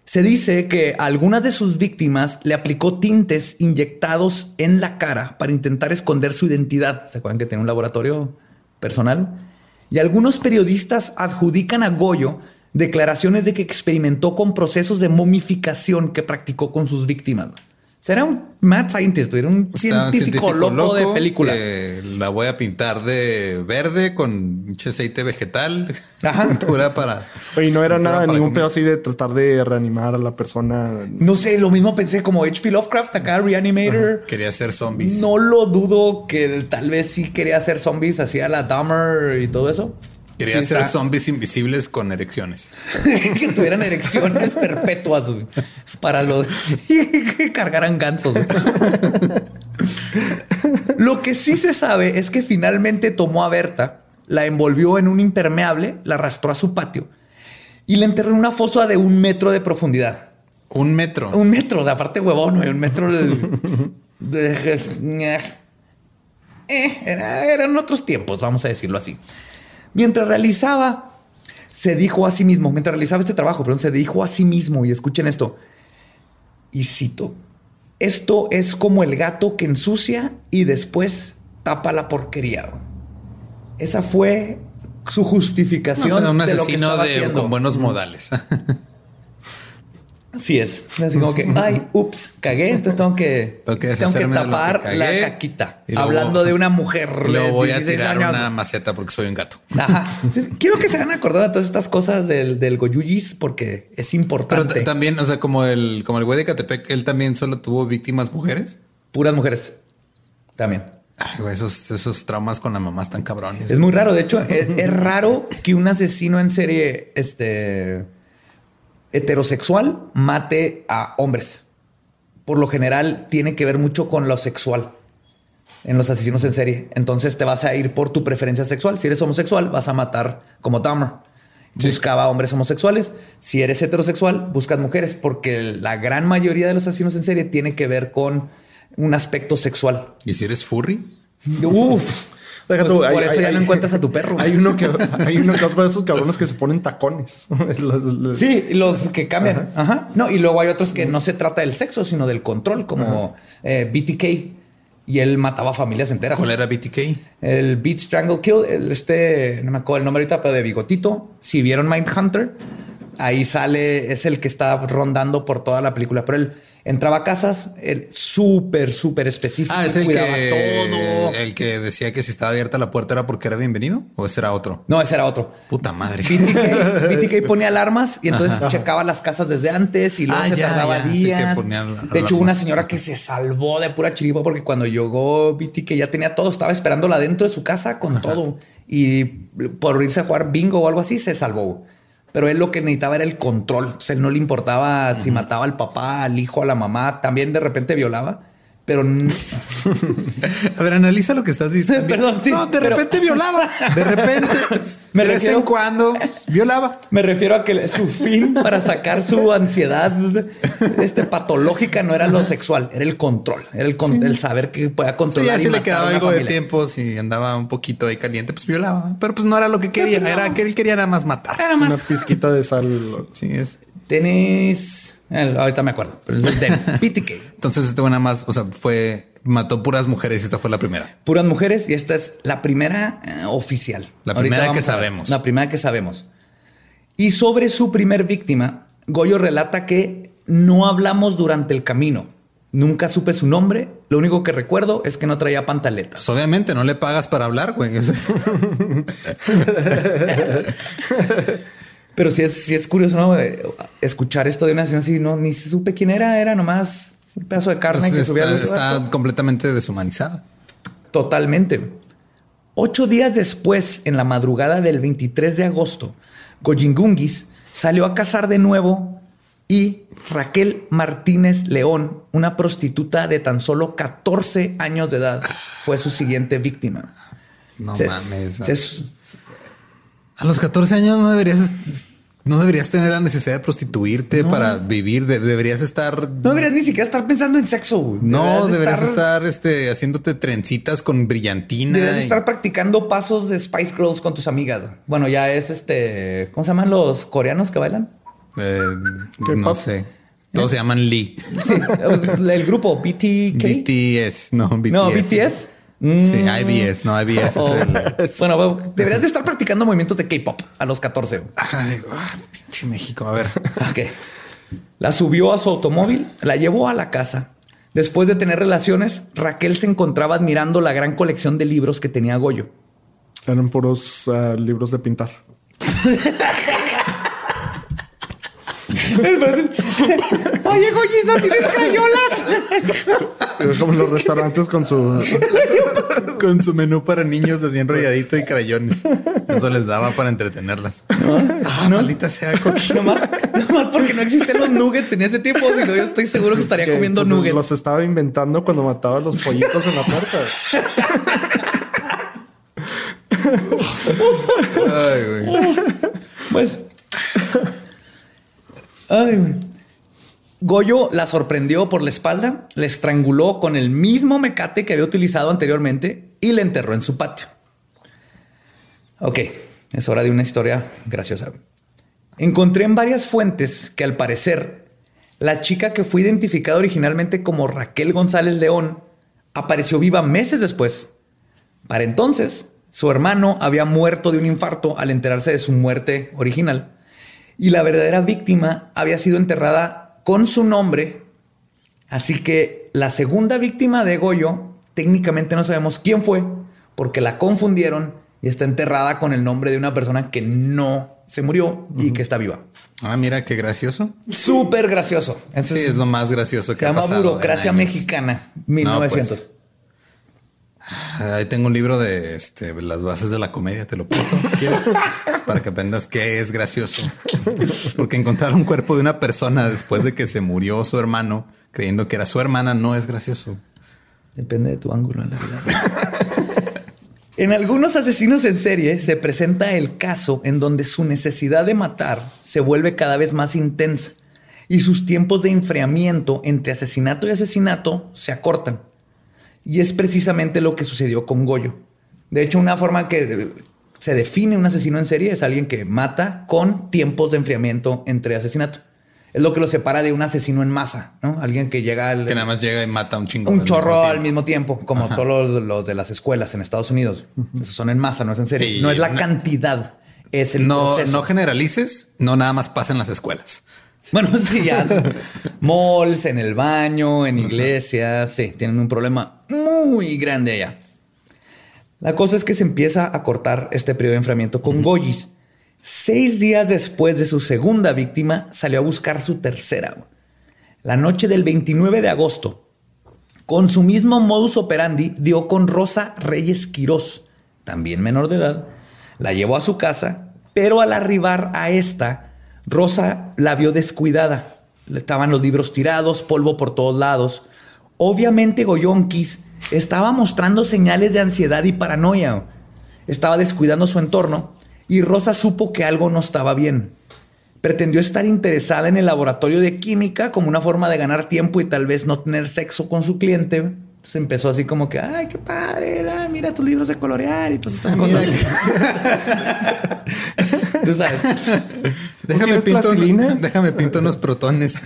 Speaker 1: Se dice que a algunas de sus víctimas le aplicó tintes inyectados en la cara para intentar esconder su identidad. ¿Se acuerdan que tiene un laboratorio personal? Y algunos periodistas adjudican a Goyo declaraciones de que experimentó con procesos de momificación que practicó con sus víctimas. Será un mad scientist, era un científico, loco, de película.
Speaker 3: la voy a pintar de verde con mucho aceite vegetal.
Speaker 2: Ajá. para. Y no era nada, ningún pedo así de tratar de reanimar a la persona.
Speaker 1: No sé, lo mismo pensé como H.P. Lovecraft acá, Reanimator.
Speaker 3: Quería hacer zombies.
Speaker 1: No lo dudo que tal vez sí quería hacer zombies, hacía la Dahmer y todo eso.
Speaker 3: Quería hacer zombies invisibles con erecciones.
Speaker 1: que tuvieran erecciones perpetuas para los que cargaran gansos. Lo que sí se sabe es que finalmente tomó a Berta, la envolvió en un impermeable, la arrastró a su patio y la enterró en una fosa de un metro de profundidad.
Speaker 3: Un metro.
Speaker 1: Un metro, o sea, aparte huevón, un metro de, eh, eran otros tiempos, vamos a decirlo así. Mientras realizaba, se dijo a sí mismo, mientras realizaba este trabajo, perdón, se dijo a sí mismo, y escuchen esto, y cito, esto es como el gato que ensucia y después tapa la porquería. Esa fue su justificación.
Speaker 3: un asesino de, con buenos modales.
Speaker 1: Así es. Así como que, ay, ups, cagué. Entonces tengo que,
Speaker 3: Tengo que
Speaker 1: tengo tapar la caquita.
Speaker 3: Luego-
Speaker 1: Hablando de una mujer. de
Speaker 3: voy a
Speaker 1: 16
Speaker 3: tirar
Speaker 1: años.
Speaker 3: una maceta porque soy un gato.
Speaker 1: Ajá. Entonces, quiero que se hagan acordar de todas estas cosas del, del porque es
Speaker 3: Pero
Speaker 1: importante.
Speaker 3: t- también, o sea, como el, como el güey de Catepec, él también solo tuvo víctimas mujeres.
Speaker 1: Puras mujeres. También.
Speaker 3: Ay, güey, esos, esos traumas con la mamá están cabrones.
Speaker 1: Es muy raro. De hecho, es, es raro que un asesino en serie este, heterosexual mate a hombres. Por lo general, tiene que ver mucho con lo sexual en los asesinos en serie. Entonces te vas a ir por tu preferencia sexual. Si eres homosexual, vas a matar como Dahmer. Buscaba hombres homosexuales. Si eres heterosexual, buscas mujeres, porque la gran mayoría de los asesinos en serie tiene que ver con un aspecto sexual.
Speaker 3: ¿Y si eres furry?
Speaker 1: Uf.
Speaker 2: Deja
Speaker 1: Pues
Speaker 2: tú,
Speaker 1: por
Speaker 2: hay-
Speaker 1: eso
Speaker 2: hay-
Speaker 1: ya no
Speaker 2: hay-
Speaker 1: encuentras a tu perro.
Speaker 2: Hay uno que hay uno que otro de esos cabrones que se ponen tacones. Los- los-
Speaker 1: Sí, los que cambian. Ajá. No, y luego hay otros que no se trata del sexo, sino del control, como eh, BTK. Y él mataba familias enteras.
Speaker 3: ¿Cuál era BTK?
Speaker 1: El Beat Strangle Kill, el este, no me acuerdo el nombre ahorita, pero de bigotito. Si vieron Mindhunter, ahí sale, es el que está rondando por toda la película. Pero él entraba a casas, súper, súper específico.
Speaker 3: Ah, es el
Speaker 1: cuidaba
Speaker 3: que,
Speaker 1: todo.
Speaker 3: el que decía que si estaba abierta la puerta era porque era bienvenido o ese era otro.
Speaker 1: No, ese era otro.
Speaker 3: Puta madre.
Speaker 1: BTK, BTK ponía alarmas y entonces checaba las casas desde antes y luego
Speaker 3: Ah,
Speaker 1: se
Speaker 3: ya,
Speaker 1: tardaba
Speaker 3: ya, sí
Speaker 1: días.
Speaker 3: al-
Speaker 1: de hecho, una señora que se salvó de pura chiripa porque cuando llegó BTK ya tenía todo, estaba esperándola dentro de su casa con todo y por irse a jugar bingo o algo así se salvó. Pero él lo que necesitaba era el control. O sea, él no le importaba si mataba al papá, al hijo, a la mamá. También de repente violaba, pero
Speaker 3: A ver, analiza lo que estás diciendo.
Speaker 1: Perdón, sí,
Speaker 3: No, de
Speaker 1: pero-
Speaker 3: repente violaba. De repente,
Speaker 1: Me
Speaker 3: de vez en cuando violaba.
Speaker 1: Me refiero a que su fin para sacar su ansiedad este, patológica no era lo sexual, era el control, era el, con- el saber que pueda
Speaker 3: Sí,
Speaker 1: controlar.
Speaker 3: ya
Speaker 1: y
Speaker 3: si le quedaba
Speaker 1: una
Speaker 3: algo de tiempo, si andaba un poquito ahí caliente, pues violaba. Pero pues no era lo que quería, era que él quería nada más matar.
Speaker 1: Era
Speaker 2: Una
Speaker 1: más.
Speaker 2: pizquita de sal.
Speaker 3: Sí, es.
Speaker 1: Tenis. eh, ahorita me acuerdo, pero es tenis. PTK.
Speaker 3: Entonces este nada más, o sea, fue, mató puras mujeres y esta fue la primera.
Speaker 1: Puras mujeres y esta es la primera eh, oficial.
Speaker 3: La primera que sabemos.
Speaker 1: La primera que sabemos. Y sobre su primer víctima, Goyo relata que no hablamos durante el camino. Nunca supe su nombre. Lo único que recuerdo es que no traía pantaletas.
Speaker 3: Pues obviamente no le pagas para hablar, güey.
Speaker 1: Pero sí es, sí es curioso, ¿no? Eh, Escuchar esto de una nación así, no, ni supe quién era, era nomás un pedazo de carne que subía
Speaker 3: está,
Speaker 1: al
Speaker 3: está completamente deshumanizada.
Speaker 1: Totalmente. Ocho días después, en la madrugada del 23 de agosto, Goyingungis salió a cazar de nuevo y Raquel Martínez León, una prostituta de tan solo 14 años de edad, fue su siguiente víctima.
Speaker 3: No
Speaker 1: Se-
Speaker 3: mames.
Speaker 1: se-
Speaker 3: A los 14 años no deberías, no deberías tener la necesidad de prostituirte para vivir. De- deberías estar.
Speaker 1: no deberías ni siquiera estar pensando en sexo.
Speaker 3: No,
Speaker 1: de
Speaker 3: deberías estar, este, haciéndote trencitas con brillantina.
Speaker 1: Deberías
Speaker 3: y-
Speaker 1: estar practicando pasos de Spice Girls con tus amigas. Bueno, ya es este. ¿Cómo se llaman los coreanos que bailan?
Speaker 3: eh,
Speaker 2: ¿Qué
Speaker 3: no sé. Todos se llaman Lee.
Speaker 1: Sí, el grupo BTK.
Speaker 3: BTS, no, BTS.
Speaker 1: No, BTS.
Speaker 3: Sí, IBS, no, IBS
Speaker 1: Oh.
Speaker 3: es el.
Speaker 1: Bueno, deberías de estar practicando movimientos de K-pop a los 14.
Speaker 3: Ay, ah, pinche México. A ver.
Speaker 1: Ok. La subió a su automóvil, la llevó a la casa. Después de tener relaciones, Raquel se encontraba admirando la gran colección de libros que tenía Goyo.
Speaker 2: Eran puros ah, libros de pintar.
Speaker 1: Oye, Goyis, ¿no tienes crayolas?
Speaker 2: Es como en los restaurantes con su.
Speaker 3: Con su menú para niños así enrolladito y crayones. Eso les daba para entretenerlas. Ah, maldita sea.
Speaker 1: nomás, nomás porque no existen los nuggets en ese tiempo, sino yo estoy seguro que estaría
Speaker 2: que,
Speaker 1: comiendo
Speaker 2: pues,
Speaker 1: nuggets.
Speaker 2: Los estaba inventando cuando mataba a los pollitos en la puerta.
Speaker 3: Ay, güey.
Speaker 1: Pues. Ay, güey. Goyo la sorprendió por la espalda, le estranguló con el mismo mecate que había utilizado anteriormente y le enterró en su patio. Ok, es hora de una historia graciosa. Encontré en varias fuentes que al parecer la chica que fue identificada originalmente como Raquel González León apareció viva meses después, Para entonces, su hermano había muerto de un infarto al enterarse de su muerte original y la verdadera víctima había sido enterrada con su nombre. Así que la segunda víctima de Goyo, técnicamente no sabemos quién fue, porque la confundieron y está enterrada con el nombre de una persona que no se murió y que está viva.
Speaker 3: Ah, mira qué gracioso.
Speaker 1: Súper gracioso.
Speaker 3: sí, es, lo más gracioso que
Speaker 1: se llama Burocracia Mexicana, 1900. Pues,
Speaker 3: ahí tengo un libro de este, las bases de la comedia, te lo presto si quieres, para que aprendas qué es gracioso. Porque encontrar un cuerpo de una persona después de que se murió su hermano, creyendo que era su hermana, no es gracioso.
Speaker 1: Depende de tu ángulo en la vida. En algunos asesinos en serie se presenta el caso en donde su necesidad de matar se vuelve cada vez más intensa y sus tiempos de enfriamiento entre asesinato y asesinato se acortan. Y es precisamente lo que sucedió con Goyo. De hecho, una forma que se define un asesino en serie es alguien que mata con tiempos de enfriamiento entre asesinato es lo que lo separa de un asesino en masa, ¿no? Alguien que llega al...
Speaker 3: Que nada más llega y mata un chingo.
Speaker 1: Un chorro al mismo tiempo, como todos los, de las escuelas en Estados Unidos. Esos son en masa, no es en serie. no es la cantidad, es el
Speaker 3: no, No generalices, no nada más pasa en las escuelas.
Speaker 1: Bueno, sí, ya. malls, en el baño, en iglesias, sí, tienen un problema muy grande allá. La cosa es que se empieza a cortar este periodo de enfriamiento con Goyis Seis días después de su segunda víctima, salió a buscar su tercera. La noche del 29 de agosto, con su mismo modus operandi, dio con Rosa Reyes Quirós, también menor de edad, la llevó a su casa, pero al arribar a esta, Rosa la vio descuidada. Estaban los libros tirados, polvo por todos lados. Obviamente Goyonkis estaba mostrando señales de ansiedad y paranoia. Estaba descuidando su entorno y Rosa supo que algo no estaba bien. Pretendió estar interesada en el laboratorio de química como una forma de ganar tiempo y tal vez no tener sexo con su cliente. Entonces empezó así como que, ay, qué padre, mira tus libros de colorear y todas estas ah, cosas.
Speaker 3: Tú sabes. Déjame pinto, déjame pinto unos protones.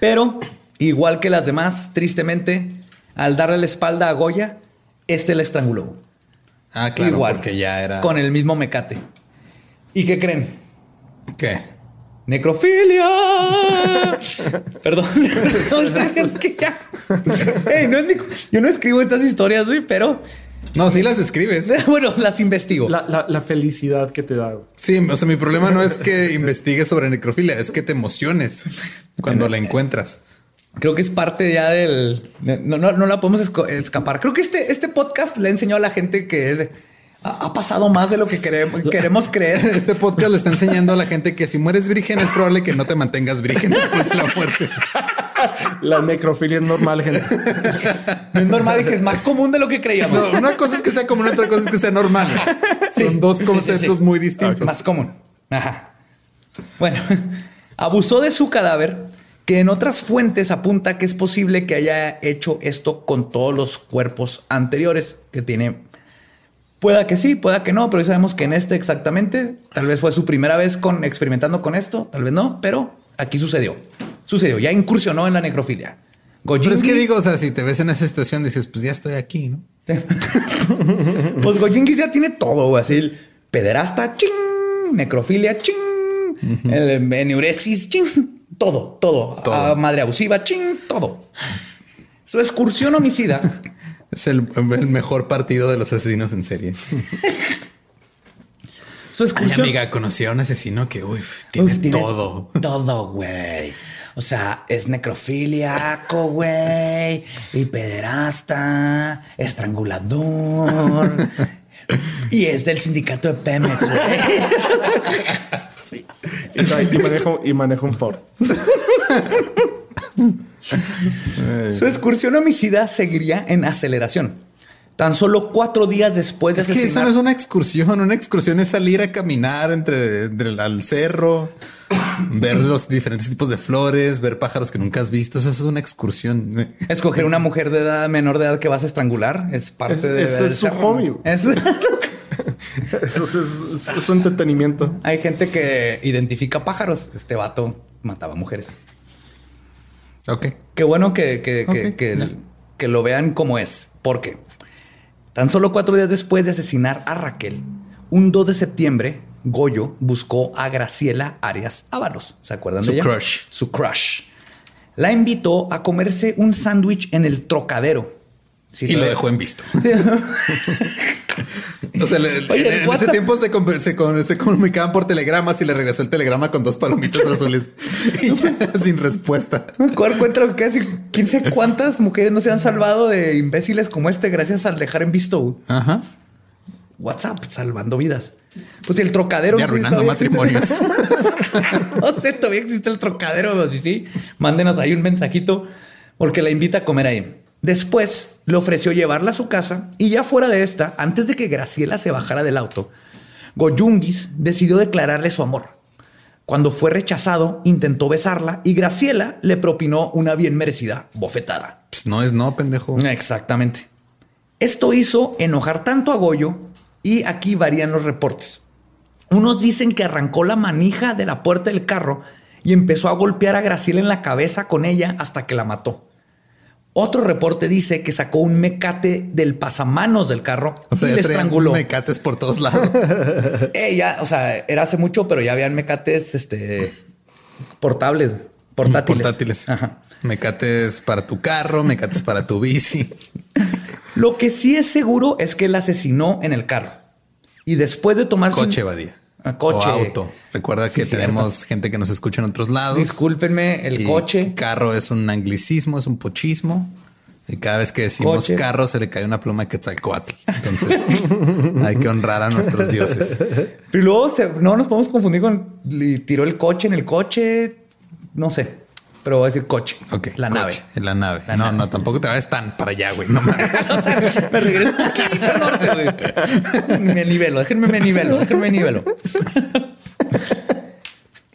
Speaker 1: Pero, igual que las demás, tristemente, al darle la espalda a Goya, este la estranguló.
Speaker 3: Ah, claro, Igual, porque ya era.
Speaker 1: Con el mismo mecate. ¿Y qué creen?
Speaker 3: ¿Qué?
Speaker 1: Necrofilia. Perdón. es que ya. no es mi... Yo no escribo estas historias, güey, pero.
Speaker 3: No, sí las escribes.
Speaker 1: bueno, las investigo.
Speaker 2: La, felicidad que te da.
Speaker 3: Sí, o sea, mi problema no es que investigues sobre necrofilia, es que te emociones cuando la encuentras.
Speaker 1: Creo que es parte ya del... No, no, la podemos escapar. Creo que este, este podcast le enseñó a la gente que es... ha pasado más de lo que queremos, queremos creer.
Speaker 3: Este podcast le está enseñando a la gente que si mueres virgen es probable que no te mantengas virgen después de la muerte.
Speaker 2: La necrofilia es normal, gente.
Speaker 1: es normal, dije, es más común de lo que creíamos.
Speaker 3: una cosa es que sea común, otra cosa es que sea normal. Son dos conceptos muy distintos.
Speaker 1: Más común. Ajá. Bueno, abusó de su cadáver que en otras fuentes apunta que es posible que haya hecho esto con todos los cuerpos anteriores que tiene. Pueda que sí, pueda que no, pero sabemos que en este exactamente, tal vez fue su primera vez con experimentando con esto, tal vez no, pero aquí sucedió. Sucedió, ya incursionó en la necrofilia.
Speaker 3: Pero es que digo, o sea, si te ves en esa situación, dices, pues ya estoy aquí, ¿no?
Speaker 1: pues Gojingis ya tiene todo, así pederasta, ching, necrofilia, ching, el eneuresis, ching todo, todo. Ah, madre abusiva, ching, todo. Su excursión homicida.
Speaker 3: es el, mejor partido de los asesinos en serie. Su excursión. Ay, amiga, conocí a un asesino que tiene, todo.
Speaker 1: Todo, güey. O sea, es necrofiliaco, güey, y pederasta, estrangulador. y es del sindicato de Pemex, güey.
Speaker 2: Y, manejo, y manejo un Ford.
Speaker 1: Su excursión homicida seguiría en aceleración. Tan solo cuatro días después de
Speaker 3: es que eso no es una excursión. Una excursión es salir a caminar entre, el cerro, ver los diferentes tipos de flores, ver pájaros que nunca has visto. Eso es una excursión.
Speaker 1: Escoger una mujer de edad menor de edad que vas a estrangular es parte de.
Speaker 2: Ese es su hobby. Eso es, un entretenimiento.
Speaker 1: Hay gente que identifica pájaros. Este vato mataba mujeres.
Speaker 3: Ok.
Speaker 1: Qué bueno que, que, que, lo vean como es. Porque Tan solo cuatro días después de asesinar a Raquel, un 2 de septiembre, Goyo buscó a Graciela Arias Ábalos. ¿Se acuerdan
Speaker 3: Su
Speaker 1: de ella?
Speaker 3: crush.
Speaker 1: Su crush. La invitó a comerse un sándwich en el trocadero. Sí,
Speaker 3: y lo dejó en visto. o sea, le-
Speaker 1: Oye,
Speaker 3: en,
Speaker 1: el
Speaker 3: en
Speaker 1: WhatsApp-
Speaker 3: ese tiempo se, com- se com- se comunicaban por telegramas y le regresó el telegrama con dos palomitas azules y ya sin respuesta.
Speaker 1: ¿Cuál encuentro casi quién sabe cuántas mujeres no se han salvado de imbéciles como este gracias al dejar en visto?
Speaker 3: Ajá.
Speaker 1: WhatsApp salvando vidas. Pues el trocadero.
Speaker 3: Y arruinando matrimonios.
Speaker 1: no sé, todavía existe el trocadero. Si sí, mándenos ahí un mensajito porque la invita a comer ahí. Después le ofreció llevarla a su casa y ya fuera de esta, antes de que Graciela se bajara del auto, Goyungis decidió declararle su amor. Cuando fue rechazado, intentó besarla y Graciela le propinó una bien merecida bofetada.
Speaker 3: Pues no es no, pendejo.
Speaker 1: Exactamente. Esto hizo enojar tanto a Goyo y aquí varían los reportes. Unos dicen que arrancó la manija de la puerta del carro y empezó a golpear a Graciela en la cabeza con ella hasta que la mató. Otro reporte dice que sacó un mecate del pasamanos del carro
Speaker 3: O sea,
Speaker 1: y le estranguló.
Speaker 3: mecates por todos lados.
Speaker 1: Ella, o sea, era hace mucho, pero ya habían mecates este, portables, portátiles.
Speaker 3: Portátiles.
Speaker 1: Ajá.
Speaker 3: Mecates para tu carro, mecates para tu bici.
Speaker 1: Lo que sí es seguro es que él asesinó en el carro. Y después de tomarse un-
Speaker 3: Coche, Badía.
Speaker 1: Coche.
Speaker 3: O auto. Recuerda
Speaker 1: Sí,
Speaker 3: que
Speaker 1: cierto.
Speaker 3: tenemos gente que nos escucha en otros lados.
Speaker 1: Discúlpenme, el
Speaker 3: Y
Speaker 1: coche.
Speaker 3: Carro es un anglicismo, es un pochismo. Y cada vez que decimos
Speaker 1: Coche.
Speaker 3: carro se le cae una pluma de Quetzalcoatl. Entonces hay que honrar a nuestros dioses.
Speaker 1: Pero luego se- no nos podemos confundir con tiró el coche en el coche. No sé, pero voy a decir coche.
Speaker 3: Ok.
Speaker 1: La
Speaker 3: coche,
Speaker 1: nave.
Speaker 3: La nave.
Speaker 1: La
Speaker 3: no,
Speaker 1: nave.
Speaker 3: no, tampoco te vayas tan para allá, güey. No mames.
Speaker 1: me regreso un poquito al norte, güey. Me nivelo, déjenme me nivelo, déjenme me nivelo.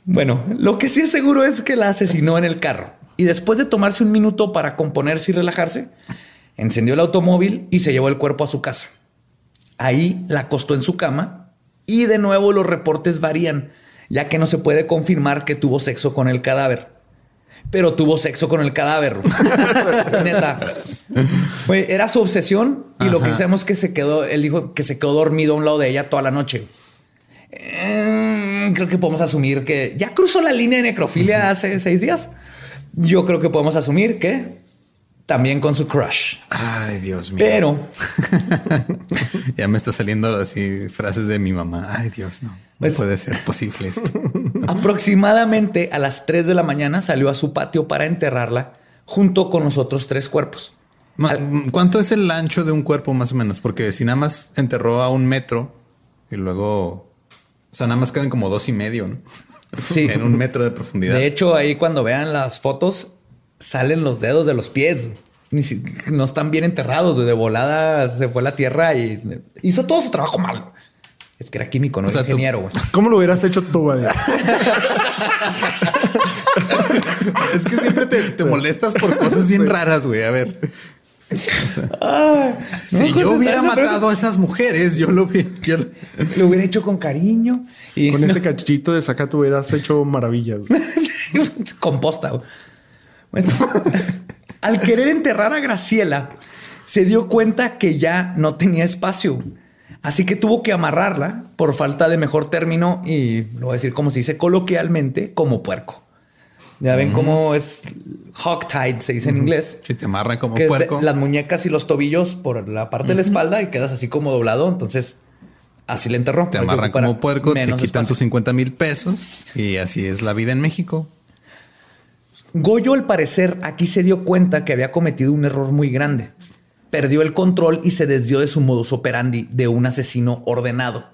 Speaker 1: Bueno, lo que sí es seguro es que la asesinó en el carro. Y después de tomarse un minuto para componerse y relajarse, encendió el automóvil y se llevó el cuerpo a su casa. Ahí la acostó en su cama y de nuevo los reportes varían, ya que no se puede confirmar que tuvo sexo con el cadáver. Pero tuvo sexo con el cadáver. Neta. Era su obsesión y lo que hicimos es que se quedó, él dijo que se quedó dormido a un lado de ella toda la noche. Eh, creo que podemos asumir que ya cruzó la línea de necrofilia hace seis días. Yo creo que podemos asumir que también con su crush.
Speaker 3: Ay, Dios mío.
Speaker 1: Pero
Speaker 3: ya me está saliendo así frases de mi mamá. Ay, Dios, no. No
Speaker 1: Pues-
Speaker 3: puede ser posible esto.
Speaker 1: aproximadamente a las 3 de la mañana salió a su patio para enterrarla junto con los otros tres cuerpos.
Speaker 3: Ma-
Speaker 1: Al-
Speaker 3: ¿Cuánto es el ancho de un cuerpo más o menos? Porque si nada más enterró a un metro y luego, o sea, nada más caben como dos y medio, ¿no?
Speaker 1: Sí.
Speaker 3: en un metro de profundidad.
Speaker 1: De hecho, ahí cuando vean las fotos, salen los dedos de los pies. Ni si- no están bien enterrados. De volada se fue a la tierra y hizo todo su trabajo mal. Es que era químico, no
Speaker 3: O sea,
Speaker 1: era
Speaker 3: tú-
Speaker 1: ingeniero. güey.
Speaker 2: ¿Cómo lo hubieras hecho tú, güey?
Speaker 3: es que siempre te, te molestas por cosas bien raras, güey. A ver. si
Speaker 1: no,
Speaker 3: yo hubiera matado a esas mujeres, yo lo vi. yo lo-
Speaker 1: Lo hubiera hecho con cariño y
Speaker 2: Con ese cachito de sacato hubieras hecho maravillas. güey.
Speaker 1: composta. güey. Bueno, al querer enterrar a Graciela, se dio cuenta que ya no tenía espacio. Así que tuvo que amarrarla por falta de mejor término y lo voy a decir como se dice coloquialmente, como puerco. Ya ven cómo es hogtied, se dice en inglés.
Speaker 3: Si te amarran como
Speaker 1: que
Speaker 3: puerco.
Speaker 1: las muñecas y los tobillos por la parte de la espalda y quedas así como doblado. Entonces, así le enterró.
Speaker 3: Te amarran como puerco, te quitan
Speaker 1: espacio.
Speaker 3: tus 50 mil pesos y así es la vida en México.
Speaker 1: Goyo, al parecer, aquí se dio cuenta que había cometido un error muy grande. Perdió el control y se desvió de su modus operandi de un asesino ordenado.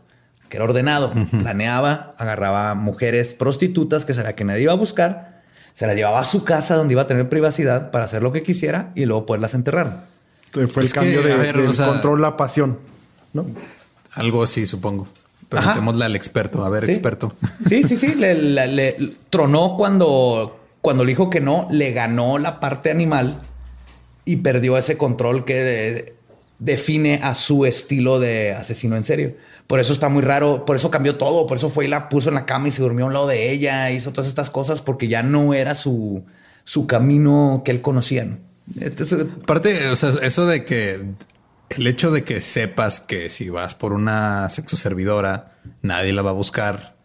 Speaker 1: Que era ordenado. Planeaba, agarraba mujeres prostitutas que sabía que nadie iba a buscar, se las llevaba a su casa donde iba a tener privacidad para hacer lo que quisiera y luego poderlas enterrar.
Speaker 2: Entonces Fue
Speaker 3: Es
Speaker 2: el cambio
Speaker 3: que,
Speaker 2: de,
Speaker 3: ver,
Speaker 2: del
Speaker 3: o sea-
Speaker 2: control a pasión. ¿no?
Speaker 3: Algo así, supongo. Preguntémosle al experto. A ver,
Speaker 1: Sí.
Speaker 3: experto.
Speaker 1: Sí, sí, sí. Le, le- le- tronó cuando, cuando le dijo que no, le ganó la parte animal y perdió ese control que de- define a su estilo de asesino en serio. Por eso está muy raro, por eso cambió todo, por eso fue y la puso en la cama y se durmió a un lado de ella, hizo todas estas cosas porque ya no era su, su camino que él conocía.
Speaker 3: Aparte, o sea, eso de que el hecho de que sepas que si vas por una sexo servidora, nadie la va a buscar,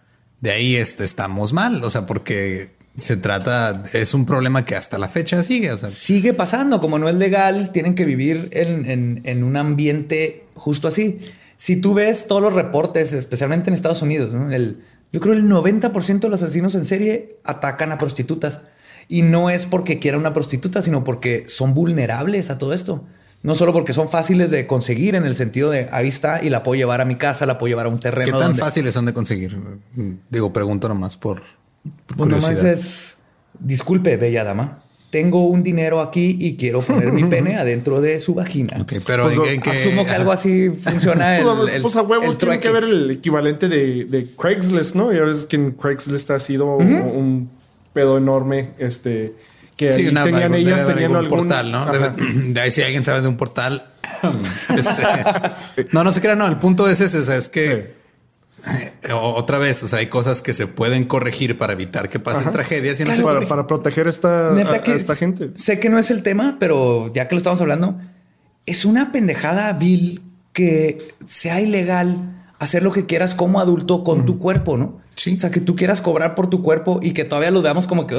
Speaker 3: de ahí este, estamos mal. O sea, porque se trata, es un problema que hasta la fecha sigue. O sea,
Speaker 1: sigue pasando, como no es legal, tienen que vivir en, un ambiente justo así. Si tú ves todos los reportes, especialmente en Estados Unidos, el, yo creo el 90% de los asesinos en serie atacan a prostitutas. Y no es porque quiera una prostituta, sino porque son vulnerables a todo esto. No solo porque son fáciles de conseguir en el sentido de ahí está y la puedo llevar a mi casa, la puedo llevar a un terreno.
Speaker 3: ¿Qué tan fáciles son de conseguir? Digo, pregunto nomás por,
Speaker 1: por pues nomás es, disculpe, bella dama, tengo un dinero aquí y quiero poner mi pene adentro de su vagina.
Speaker 3: pero
Speaker 1: pues, asumo que algo así funciona.
Speaker 2: El, el, pues a huevo tiene que ver el equivalente de, Craigslist, ¿no? Ya ves que en Craigslist ha sido un pedo enorme. Este que tenían ellas tenían algún
Speaker 3: portal, ¿no? de ahí si alguien sabe de un portal. Este, no, no se crea, no. El punto es ese, es que otra vez, o sea, hay cosas que se pueden corregir para evitar que pasen tragedias y no
Speaker 2: para, para, proteger esta, a, esta gente.
Speaker 1: Sé que no es el tema, pero ya que lo estamos hablando, es una pendejada vil que sea ilegal hacer lo que quieras como adulto con tu cuerpo, ¿no? O sea, que tú quieras cobrar por tu cuerpo y que todavía lo veamos como que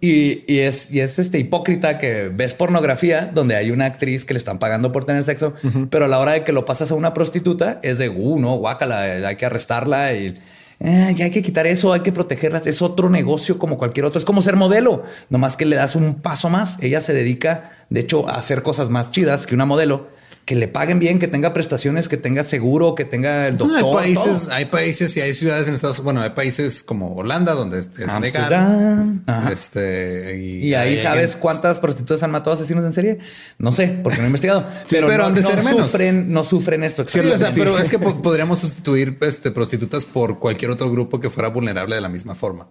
Speaker 1: y, es, y es este hipócrita que ves pornografía donde hay una actriz que le están pagando por tener sexo, pero a la hora de que lo pasas a una prostituta es de uh, no, guácala, hay que arrestarla y eh, ya hay que quitar eso, hay que protegerlas. Es otro negocio como cualquier otro. Es como ser modelo, nomás que le das un paso más. Ella se dedica, de hecho, a hacer cosas más chidas que una modelo que le paguen bien, que tenga prestaciones, que tenga seguro, que tenga el doctor.
Speaker 3: hay países, hay países y hay ciudades en Estados Unidos. Bueno, hay países como Holanda donde es legal. Este,
Speaker 1: y, ahí sabes cuántas prostitutas han matado asesinos en serie. No sé, porque no he investigado. pero, no,
Speaker 3: de ser menos.
Speaker 1: Sufren, no sufren esto.
Speaker 3: Sí, o sea, pero es que podríamos sustituir este, prostitutas por cualquier otro grupo que fuera vulnerable de la misma forma.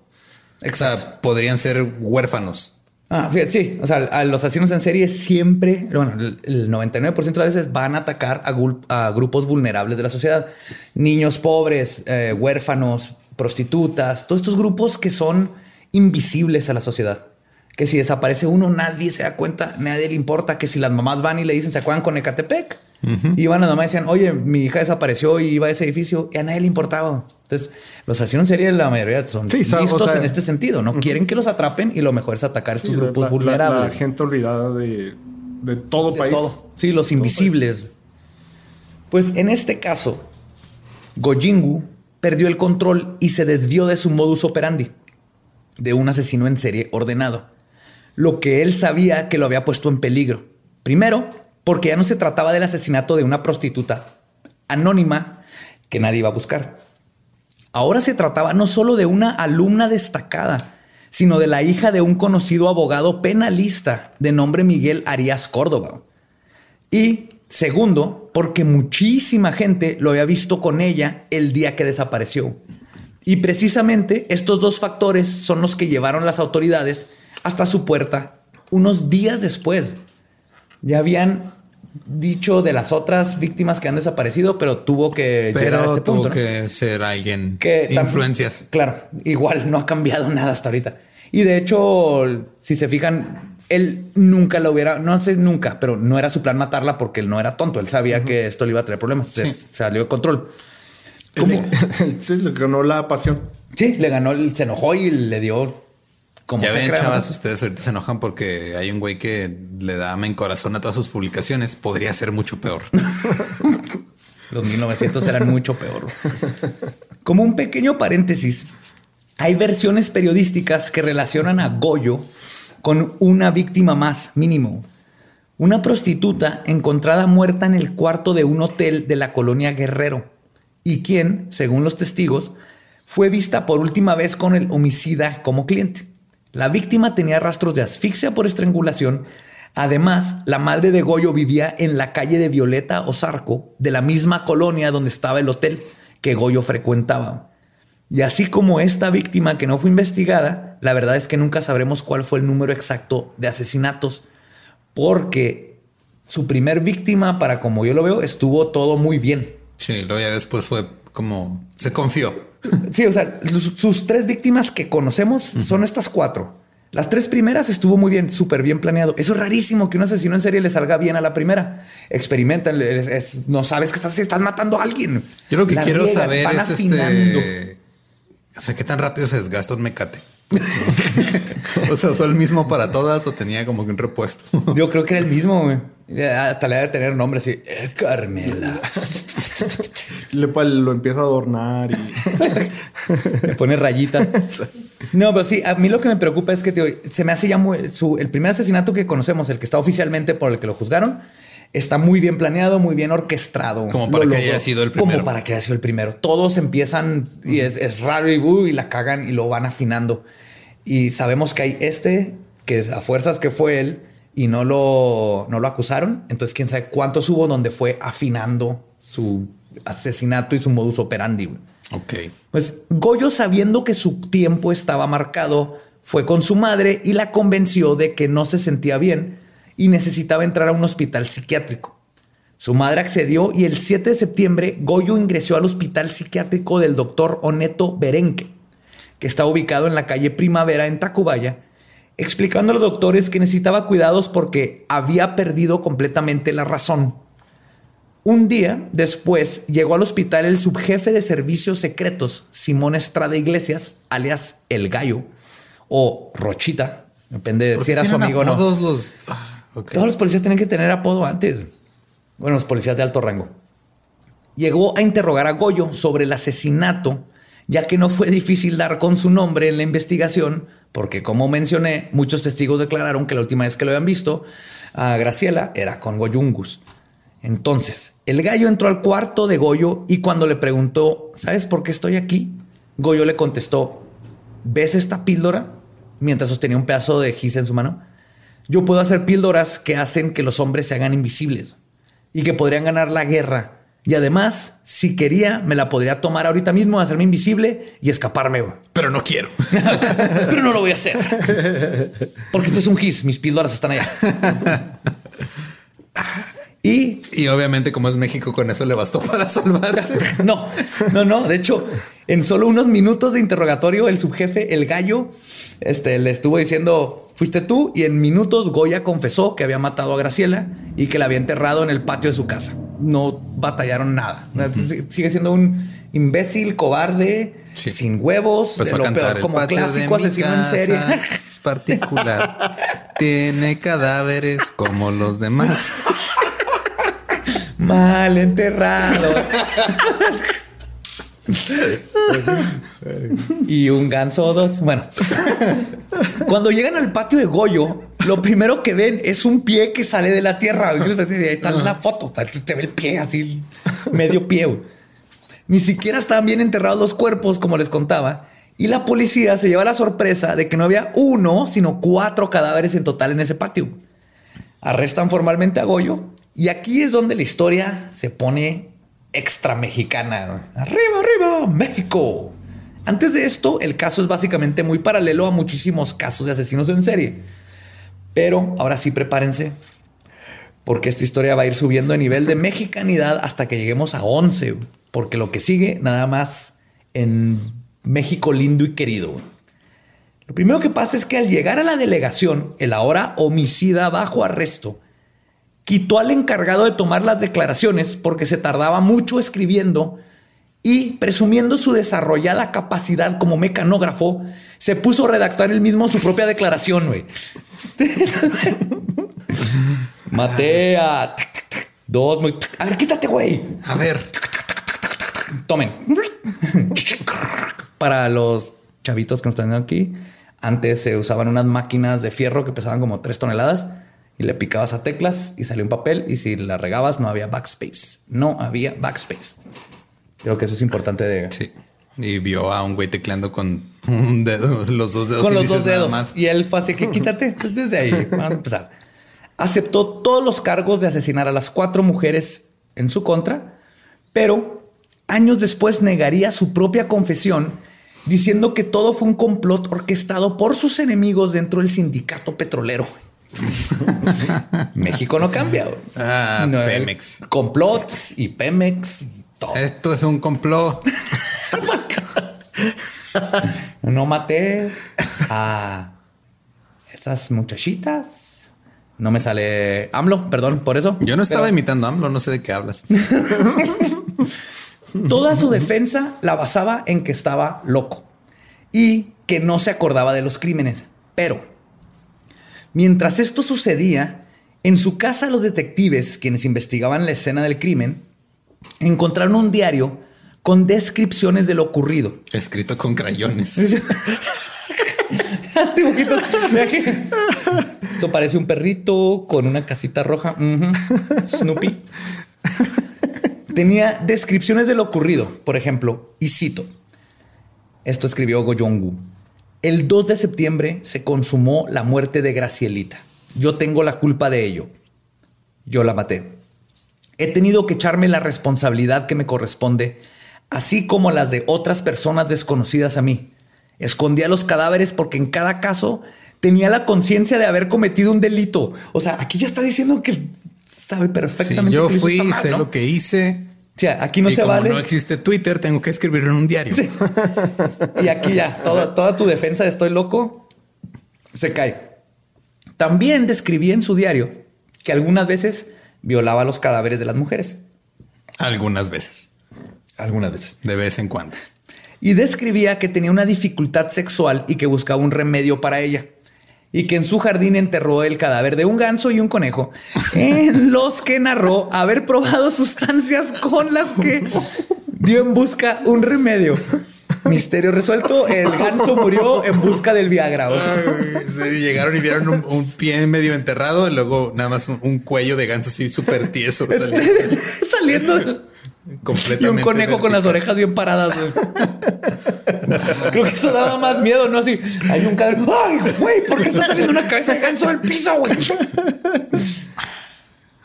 Speaker 3: Exacto. O sea, podrían ser huérfanos
Speaker 1: Ah, fíjate, sí. O sea, a los asesinos en serie siempre, bueno, el 99% de las veces van a atacar a, grupos vulnerables de la sociedad. Niños pobres, eh, huérfanos, prostitutas, todos estos grupos que son invisibles a la sociedad. Que si desaparece uno, nadie se da cuenta, nadie le importa. Que si las mamás van y le dicen, ¿se acuerdan con Ecatepec? Iban a y decían, oye, mi hija desapareció y iba a ese edificio y a nadie le importaba. Entonces, los asesinos serie la mayoría son listos en este sentido. No quieren que los atrapen y lo mejor es atacar a estos grupos vulnerables.
Speaker 2: La, gente olvidada de, todo país.
Speaker 1: Sí, los invisibles. Pues en este caso, Gojingu perdió el control y se desvió de su modus operandi de un asesino en serie ordenado. Lo que él sabía que lo había puesto en peligro. Primero, porque ya no se trataba del asesinato de una prostituta anónima que nadie iba a buscar. Ahora se trataba no solo de una alumna destacada, sino de la hija de un conocido abogado penalista de nombre Miguel Arias Córdoba. Y segundo, porque muchísima gente lo había visto con ella el día que desapareció. Y precisamente estos dos factores son los que llevaron las autoridades hasta su puerta unos días después. Ya habían dicho de las otras víctimas que han desaparecido, pero tuvo que
Speaker 3: llegar
Speaker 1: a este
Speaker 3: tuvo
Speaker 1: punto.
Speaker 3: que ser alguien que influencias.
Speaker 1: claro, igual no ha cambiado nada hasta ahorita. Y de hecho, si se fijan, él nunca lo hubiera, no sé nunca, pero no era su plan matarla porque él no era tonto. Él sabía que esto le iba a traer problemas. Se salió de control.
Speaker 2: ¿Cómo? sí, le ganó la pasión.
Speaker 1: Sí, le ganó, se enojó y le dio
Speaker 3: como ya ven, chavas, ustedes ahorita se enojan porque hay un güey que le da en corazón a todas sus publicaciones. Podría ser mucho peor.
Speaker 1: Los 1900 eran mucho peor. Como un pequeño paréntesis, hay versiones periodísticas que relacionan a Goyo con una víctima más, mínimo. Una prostituta encontrada muerta en el cuarto de un hotel de la colonia Guerrero y quien, según los testigos, fue vista por última vez con el homicida como cliente. La víctima tenía rastros de asfixia por estrangulación. Además, la madre de Goyo vivía en la calle de Violeta o Zarco, de la misma colonia donde estaba el hotel que Goyo frecuentaba. Y así como esta víctima que no fue investigada, la verdad es que nunca sabremos cuál fue el número exacto de asesinatos, porque su primer víctima, para como yo lo veo, estuvo todo muy bien.
Speaker 3: Sí, luego ya después fue como se confió.
Speaker 1: Sí, o sea, sus tres víctimas que conocemos son estas cuatro. Las tres primeras estuvo muy bien, súper bien planeado. Eso es rarísimo que un asesino en serie le salga bien a la primera. Experimentan, no sabes que estás, estás matando a alguien.
Speaker 3: Yo lo que quiero saber es este. O sea, qué tan rápido se desgasta un mecate. o sea, ¿fue el mismo para todas o tenía como que un repuesto?
Speaker 1: Yo creo que era el mismo, güey. Hasta le de tener nombre así. El Carmela.
Speaker 2: Le, lo empieza a adornar y
Speaker 1: le pone rayitas. No, pero sí, a mí lo que me preocupa es que se me hace ya muy. el primer asesinato que conocemos, el que está oficialmente por el que lo juzgaron, está muy bien planeado, muy bien orquestado.
Speaker 3: Como para que haya sido el primero.
Speaker 1: Como para que haya sido el primero. Todos empiezan y es, raro y, uh, y la cagan y lo van afinando. Y sabemos que hay este, que a fuerzas que fue él y no lo, no lo acusaron. Entonces, quién sabe cuántos hubo donde fue afinando su asesinato y su modus operandi.
Speaker 3: Ok.
Speaker 1: Pues Goyo, sabiendo que su tiempo estaba marcado, fue con su madre y la convenció de que no se sentía bien y necesitaba entrar a un hospital psiquiátrico. Su madre accedió y el 7 de septiembre Goyo ingresó al hospital psiquiátrico del doctor Oneto Berenque, que está ubicado en la calle Primavera en Tacubaya, explicando a los doctores que necesitaba cuidados porque había perdido completamente la razón. Un día después llegó al hospital el subjefe de servicios secretos, Simón Estrada Iglesias, alias El Gallo, o Rochita, depende de si era su amigo o no.
Speaker 3: Todos los...
Speaker 1: Todos los policías tienen que tener apodo antes. Bueno, los policías de alto rango. Llegó a interrogar a Goyo sobre el asesinato, ya que no fue difícil dar con su nombre en la investigación, porque como mencioné, muchos testigos declararon que la última vez que lo habían visto a Graciela era con Goyungus. Entonces, el gallo entró al cuarto de Goyo y cuando le preguntó, ¿sabes por qué estoy aquí? Goyo le contestó, ¿ves esta píldora? Mientras sostenía un pedazo de gis en su mano. Yo puedo hacer píldoras que hacen que los hombres se hagan invisibles y que podrían ganar la guerra. Y además, si quería, me la podría tomar ahorita mismo, hacerme invisible y escaparme.
Speaker 3: Pero no quiero.
Speaker 1: Pero no lo voy a hacer. Porque esto es un gis. Mis píldoras están allá.
Speaker 3: Y, y, obviamente, como es México, con eso le bastó para salvarse.
Speaker 1: no, no, no. De hecho, en solo unos minutos de interrogatorio, el subjefe, el gallo, este, le estuvo diciendo, fuiste tú. Y en minutos, Goya confesó que había matado a Graciela y que la había enterrado en el patio de su casa. No batallaron nada. Sigue siendo un imbécil, cobarde, sin huevos,
Speaker 3: pues de lo peor,
Speaker 1: como clásico asesino en serie.
Speaker 3: Es particular. Tiene cadáveres como los demás.
Speaker 1: Mal enterrado. y un ganso o dos. Bueno, cuando llegan al patio de Goyo, lo primero que ven es un pie que sale de la tierra. Ahí está la foto, te ve el pie así, medio pie. Ni siquiera estaban bien enterrados los cuerpos, como les contaba. Y la policía se lleva la sorpresa de que no había uno, sino cuatro cadáveres en total en ese patio. Arrestan formalmente a Goyo y aquí es donde la historia se pone extra mexicana. Arriba, arriba, México. Antes de esto, el caso es básicamente muy paralelo a muchísimos casos de asesinos en serie. Pero ahora sí prepárense, porque esta historia va a ir subiendo de nivel de mexicanidad hasta que lleguemos a 11, porque lo que sigue nada más en México lindo y querido. Lo primero que pasa es que al llegar a la delegación, el ahora homicida bajo arresto quitó al encargado de tomar las declaraciones porque se tardaba mucho escribiendo y presumiendo su desarrollada capacidad como mecanógrafo, se puso a redactar él mismo su propia declaración, güey. Matea. Dos, muy... A ver, quítate, güey.
Speaker 3: A ver.
Speaker 1: Tomen. Para los chavitos que nos están viendo aquí, antes se usaban unas máquinas de fierro que pesaban como tres toneladas y le picabas a teclas y salió un papel y si la regabas no había backspace. No había backspace. Creo que eso es importante de...
Speaker 3: Sí. Y vio a un güey tecleando con un dedo, los dos dedos.
Speaker 1: Con los dos dedos. Más. Y él fue así que quítate. Pues desde ahí vamos a empezar. Aceptó todos los cargos de asesinar a las cuatro mujeres en su contra, pero años después negaría su propia confesión diciendo que todo fue un complot orquestado por sus enemigos dentro del sindicato petrolero. México no cambia.
Speaker 3: Ah, Pemex.
Speaker 1: Complots y Pemex y todo.
Speaker 3: Esto es un complot.
Speaker 1: no maté a esas muchachitas. No me sale AMLO, perdón por eso.
Speaker 3: Yo no estaba imitando a AMLO, no sé de qué hablas.
Speaker 1: Toda su defensa la basaba en que estaba loco y que no se acordaba de los crímenes. Pero, mientras esto sucedía, en su casa los detectives, quienes investigaban la escena del crimen, encontraron un diario con descripciones de lo ocurrido.
Speaker 3: Escrito con crayones.
Speaker 1: Dibujitos. Esto parece un perrito con una casita roja. Snoopy. Tenía descripciones de lo ocurrido. Por ejemplo, y cito. Esto escribió Goyongu. El 2 de septiembre se consumó la muerte de Gracielita. Yo tengo la culpa de ello. Yo la maté. He tenido que echarme la responsabilidad que me corresponde así como las de otras personas desconocidas a mí. Escondía los cadáveres porque en cada caso tenía la conciencia de haber cometido un delito. O sea, aquí ya está diciendo que sabe perfectamente.
Speaker 3: yo fui, sé lo que hice.
Speaker 1: O sea, aquí no
Speaker 3: y
Speaker 1: se
Speaker 3: como
Speaker 1: vale.
Speaker 3: No existe Twitter, tengo que escribirlo en un diario.
Speaker 1: Y aquí ya toda, toda tu defensa de estoy loco se cae. También describía en su diario que algunas veces violaba los cadáveres de las mujeres.
Speaker 3: Algunas veces.
Speaker 1: Algunas veces.
Speaker 3: De vez en cuando.
Speaker 1: Y describía que tenía una dificultad sexual y que buscaba un remedio para ella. Y que en su jardín enterró el cadáver de un ganso y un conejo, en los que narró haber probado sustancias con las que dio en busca un remedio. Misterio resuelto, el ganso murió en busca del Viagra.
Speaker 3: llegaron y vieron un, pie medio enterrado y luego nada más un, cuello de ganso así súper tieso.
Speaker 1: Saliendo. Completamente. Y un conejo con las orejas bien paradas. Creo que eso daba más miedo, ¿no? Así hay un cadáver. ¡Ay, güey! ¿Por qué está saliendo una cabeza de ganso del piso, güey?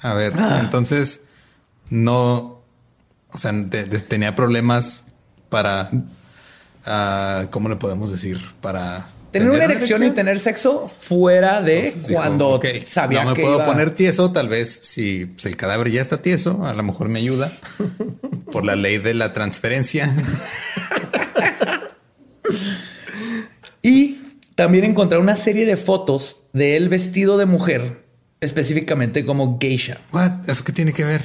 Speaker 3: A ver, ah. entonces no. O sea, tenía problemas para. Uh, ¿Cómo le podemos decir? Para
Speaker 1: Tener, una erección, y tener sexo fuera de cuando sabía
Speaker 3: no me
Speaker 1: que
Speaker 3: puedo poner tieso. Tal vez si pues, el cadáver ya está tieso, a lo mejor me ayuda por la ley de la transferencia.
Speaker 1: y también encontré una serie de fotos de él vestido de mujer, específicamente como geisha.
Speaker 3: What? ¿Eso qué tiene que ver?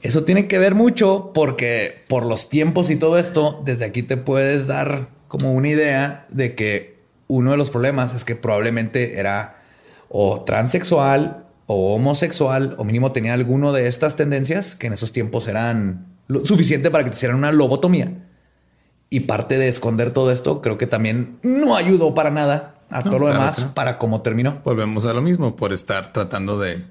Speaker 1: Eso tiene que ver mucho porque por los tiempos y todo esto, desde aquí te puedes dar como una idea de que uno de los problemas es que probablemente era o transexual o homosexual o mínimo tenía alguno de estas tendencias que en esos tiempos eran suficiente para que te hicieran una lobotomía. Y parte de esconder todo esto creo que también no ayudó para nada a todo lo demás para cómo terminó.
Speaker 3: Volvemos a lo mismo por estar tratando de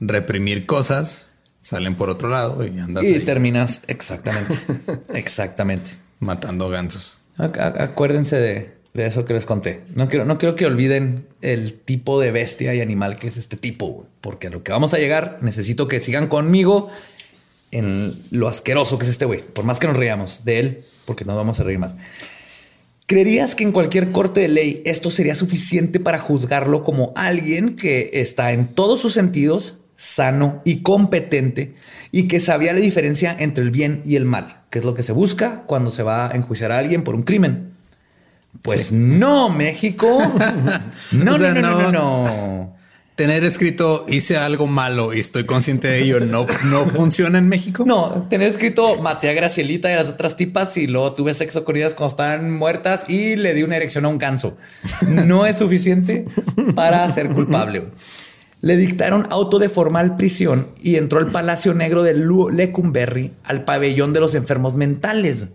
Speaker 3: reprimir cosas, salen por otro lado y andas.
Speaker 1: Y terminas exactamente, exactamente
Speaker 3: matando gansos.
Speaker 1: Acuérdense de de eso que les conté. No quiero, no quiero que olviden el tipo de bestia y animal que es este tipo, porque a lo que vamos a llegar necesito que sigan conmigo en lo asqueroso que es este güey, por más que nos reíamos de él, porque no vamos a reír más. ¿Creerías que en cualquier corte de ley esto sería suficiente para juzgarlo como alguien que está en todos sus sentidos sano y competente y que sabía la diferencia entre el bien y el mal, que es lo que se busca cuando se va a enjuiciar a alguien por un crimen? Pues no, México. No, no, no, no,
Speaker 3: Tener escrito hice algo malo y estoy consciente de ello no, no funciona en México.
Speaker 1: No, tener escrito maté a Gracielita y a las otras tipas y luego tuve sexo con ellas cuando estaban muertas y le di una erección a un ganso. No es suficiente para ser culpable. Le dictaron auto de formal prisión y entró al Palacio Negro de Lecumberri, al pabellón de los enfermos mentales.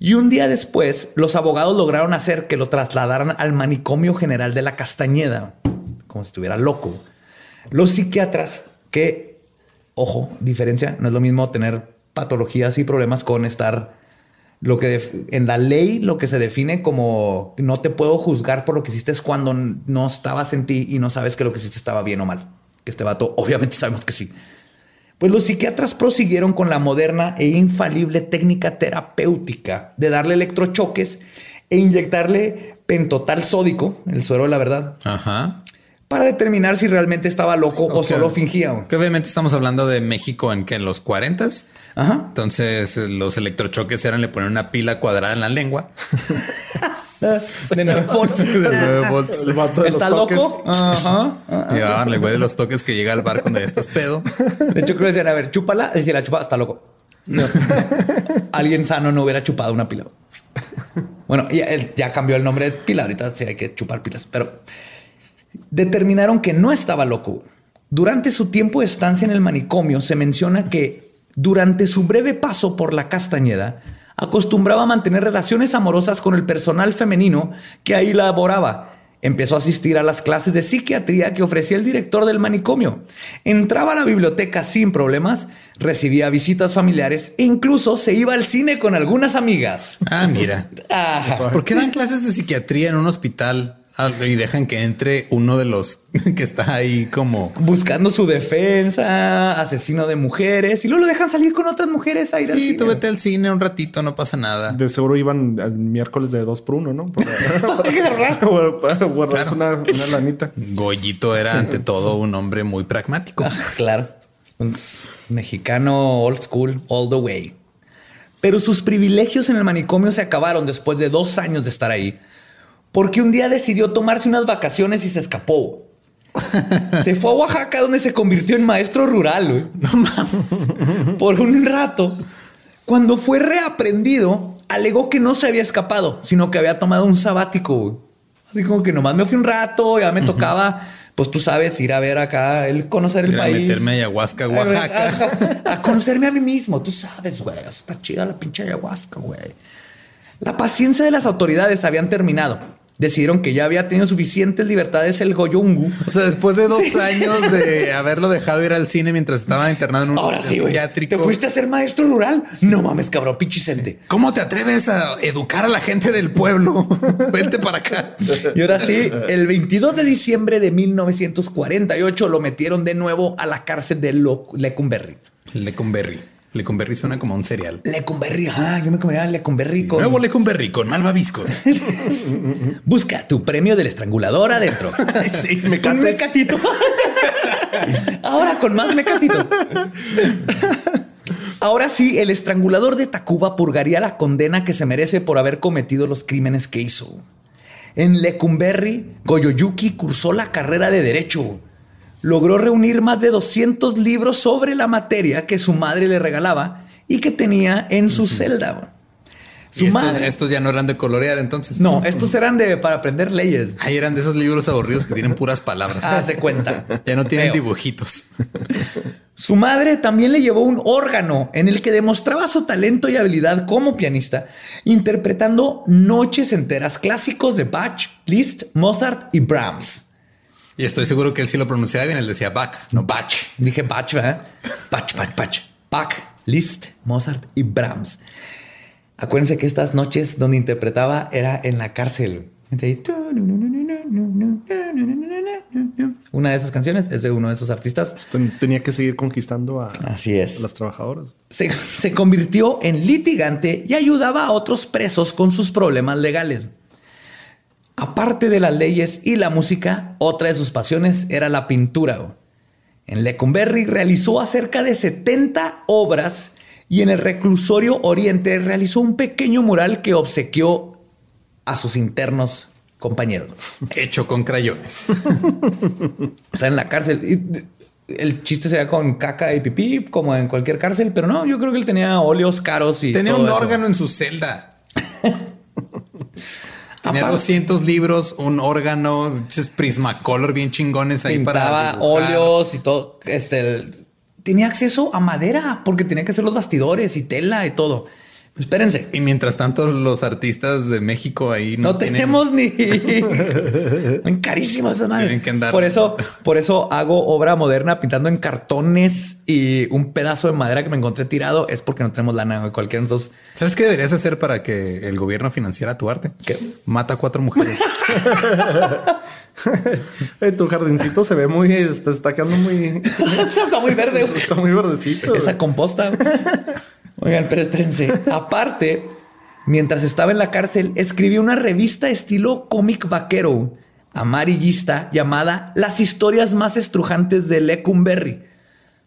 Speaker 1: Y un día después, los abogados lograron hacer que lo trasladaran al manicomio general de la Castañeda, como si estuviera loco. Los psiquiatras, que, ojo, diferencia, no es lo mismo tener patologías y problemas con estar lo que en la ley lo que se define como no te puedo juzgar por lo que hiciste es cuando no estabas en ti y no sabes que lo que hiciste estaba bien o mal. Que este vato, obviamente sabemos que sí. Pues los psiquiatras prosiguieron con la moderna e infalible técnica terapéutica de darle electrochoques e inyectarle pentotal sódico, el suero de la verdad, para determinar si realmente estaba loco o solo fingía.
Speaker 3: Que obviamente estamos hablando de México en que en los 40 Entonces los electrochoques eran le poner una pila cuadrada en la lengua
Speaker 1: de 9 volts. De volts. ¿Está loco?
Speaker 3: Ajá. le güey de los toques que llega al bar cuando ya estás pedo.
Speaker 1: De hecho, creo que decían, a ver, chúpala. Y si la chupa, está loco. Alguien sano no hubiera chupado una pila. Bueno, ya, ya cambió el nombre de pila. Ahorita sí hay que chupar pilas, pero determinaron que no estaba loco. Durante su tiempo de estancia en el manicomio se menciona que durante su breve paso por la Castañeda acostumbraba a mantener relaciones amorosas con el personal femenino que ahí laboraba. Empezó a asistir a las clases de psiquiatría que ofrecía el director del manicomio. Entraba a la biblioteca sin problemas, recibía visitas familiares e incluso se iba al cine con algunas amigas.
Speaker 3: Ah, mira. ¿Por qué dan clases de psiquiatría en un hospital? Ah, y dejan que entre uno de los que está ahí como
Speaker 1: buscando su defensa, asesino de mujeres, y luego lo dejan salir con otras mujeres ahí.
Speaker 3: Sí, tú vete al cine un ratito, no pasa nada.
Speaker 2: De seguro iban el miércoles de dos por uno, ¿no? Para,
Speaker 3: guardar una, lanita. Goyito era ante todo un hombre muy pragmático. Ah,
Speaker 1: claro. Un mexicano old school, all the way. Pero sus privilegios en el manicomio se acabaron después de dos años de estar ahí porque un día decidió tomarse unas vacaciones y se escapó. se fue a Oaxaca donde se convirtió en maestro rural. No mames. Por un rato. Cuando fue reaprendido, alegó que no se había escapado, sino que había tomado un sabático. Así como que nomás me fui un rato, ya me tocaba, pues tú sabes, ir a ver acá, el conocer el país. A
Speaker 3: meterme a ayahuasca, Oaxaca.
Speaker 1: A, conocerme a mí mismo, tú sabes, güey. Está chida la pinche ayahuasca, güey. La paciencia de las autoridades habían terminado decidieron que ya había tenido suficientes libertades el Goyungu.
Speaker 3: O sea, después de dos años de haberlo dejado ir al cine mientras estaba internado en un
Speaker 1: Ahora sí, psiquiátrico. ¿Te fuiste a ser maestro rural? No mames, cabrón, pichicente.
Speaker 3: ¿Cómo te atreves a educar a la gente del pueblo? Vente para acá.
Speaker 1: Y ahora sí, el 22 de diciembre de 1948 lo metieron de nuevo a la cárcel de Lecumberri.
Speaker 3: Lecumberri. Lecumberri suena como un cereal.
Speaker 1: Lecumberri, ajá, yo me comería Lecumberri con...
Speaker 3: Nuevo Lecumberri con malvaviscos.
Speaker 1: Busca tu premio del estrangulador adentro. sí, Con mecatito. Ahora con más mecatitos. Ahora sí, el estrangulador de Tacuba purgaría la condena que se merece por haber cometido los crímenes que hizo. En Lecumberri, Goyoyuki cursó la carrera de Derecho logró reunir más de 200 libros sobre la materia que su madre le regalaba y que tenía en su celda.
Speaker 3: Su estos, madre. Estos ya no eran de colorear entonces.
Speaker 1: No, estos eran de para aprender leyes.
Speaker 3: Ahí eran de esos libros aburridos que tienen puras palabras.
Speaker 1: Ah, se cuenta.
Speaker 3: Ya no tienen dibujitos.
Speaker 1: Su madre también le llevó un órgano en el que demostraba su talento y habilidad como pianista, interpretando noches enteras clásicos de Bach, Liszt, Mozart y Brahms.
Speaker 3: Y estoy seguro que él sí lo pronunciaba bien. Él decía Bach, no Bach.
Speaker 1: Dije Bach, ¿verdad? Bach, Bach, Bach. Bach, Liszt, Mozart y Brahms. Acuérdense que estas noches donde interpretaba era en la cárcel. Una de esas canciones es de uno de esos artistas.
Speaker 2: Tenía que seguir conquistando a,
Speaker 1: Así es.
Speaker 2: a las trabajadoras.
Speaker 1: Se, se convirtió en litigante y ayudaba a otros presos con sus problemas legales. Aparte de las leyes y la música, otra de sus pasiones era la pintura. En Lecumberri realizó acerca de 70 obras y en el reclusorio Oriente realizó un pequeño mural que obsequió a sus internos compañeros.
Speaker 3: Hecho con crayones.
Speaker 1: Está en la cárcel. El chiste sería con caca y pipí, como en cualquier cárcel, pero no, yo creo que él tenía óleos caros y.
Speaker 3: Tenía un órgano en su celda. Tenía 200 libros, un órgano, Prismacolor bien chingones ahí
Speaker 1: para. óleos y todo. Este, tenía acceso a madera porque tenía que hacer los bastidores y tela y todo. Espérense.
Speaker 3: Y mientras tanto, los artistas de México ahí
Speaker 1: no, tenemos ni carísimos. Por eso, por eso hago obra moderna pintando en cartones y un pedazo de madera que me encontré tirado es porque no tenemos lana o cualquier entonces.
Speaker 3: ¿Sabes qué deberías hacer para que el gobierno financiara tu arte?
Speaker 1: ¿Qué?
Speaker 3: Mata a cuatro mujeres.
Speaker 2: tu jardincito se ve muy, está, está quedando muy,
Speaker 1: está muy verde.
Speaker 2: Está muy verdecito.
Speaker 1: Esa composta. Oigan, pero espérense. Aparte, mientras estaba en la cárcel, escribió una revista estilo cómic vaquero, amarillista, llamada Las historias más estrujantes de Lecumberri,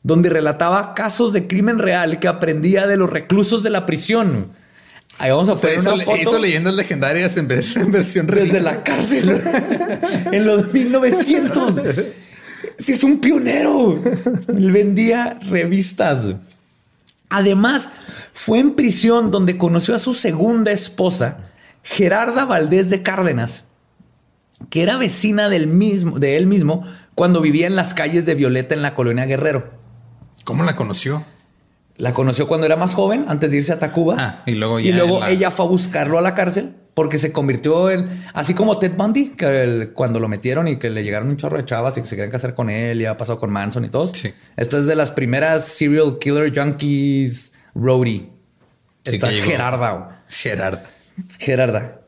Speaker 1: donde relataba casos de crimen real que aprendía de los reclusos de la prisión. Ahí vamos a poner una foto.
Speaker 3: Hizo leyendas legendarias en, versión
Speaker 1: Desde la cárcel. en los 1900. Si es un pionero. Él vendía revistas. Además, fue en prisión donde conoció a su segunda esposa, Gerarda Valdés de Cárdenas, que era vecina del mismo, de él mismo cuando vivía en las calles de Violeta en la colonia Guerrero.
Speaker 3: ¿Cómo la conoció?
Speaker 1: La conoció cuando era más joven, antes de irse a Tacuba.
Speaker 3: Ah, y luego,
Speaker 1: y luego ella fue a buscarlo a la cárcel porque se convirtió en, así como Ted Bundy, que cuando lo metieron y que le llegaron un chorro de chavas y que se querían casar con él y ha pasado con Manson y todos. Sí. Esta es de las primeras serial killer junkies roadie. Esta Gerarda.
Speaker 3: Gerarda.
Speaker 1: Gerarda.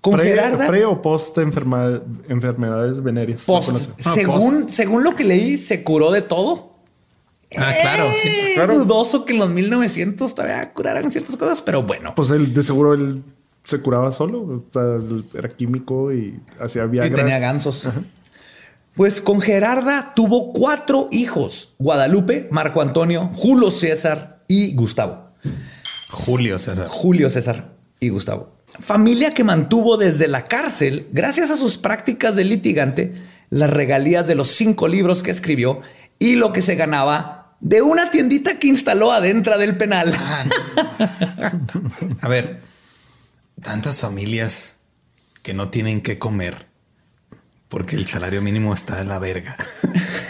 Speaker 2: Con Gerarda. ¿Pre o post enfermedades venéreas?
Speaker 1: Post. según, según lo que leí, se curó de todo.
Speaker 3: Ah, claro, sí. Claro.
Speaker 1: Dudoso que en los 1900 todavía curaran ciertas cosas, pero bueno.
Speaker 2: Pues él, de seguro él se curaba solo. era químico y hacía Viagra.
Speaker 1: Y tenía gansos. Pues con Gerarda tuvo cuatro hijos: Guadalupe, Marco Antonio, Julio César y Gustavo.
Speaker 3: Julio César.
Speaker 1: Julio César y Gustavo. Familia que mantuvo desde la cárcel, gracias a sus prácticas de litigante, las regalías de los cinco libros que escribió y lo que se ganaba de una tiendita que instaló adentro del penal.
Speaker 3: A ver, tantas familias que no tienen que comer porque el salario mínimo está de la verga.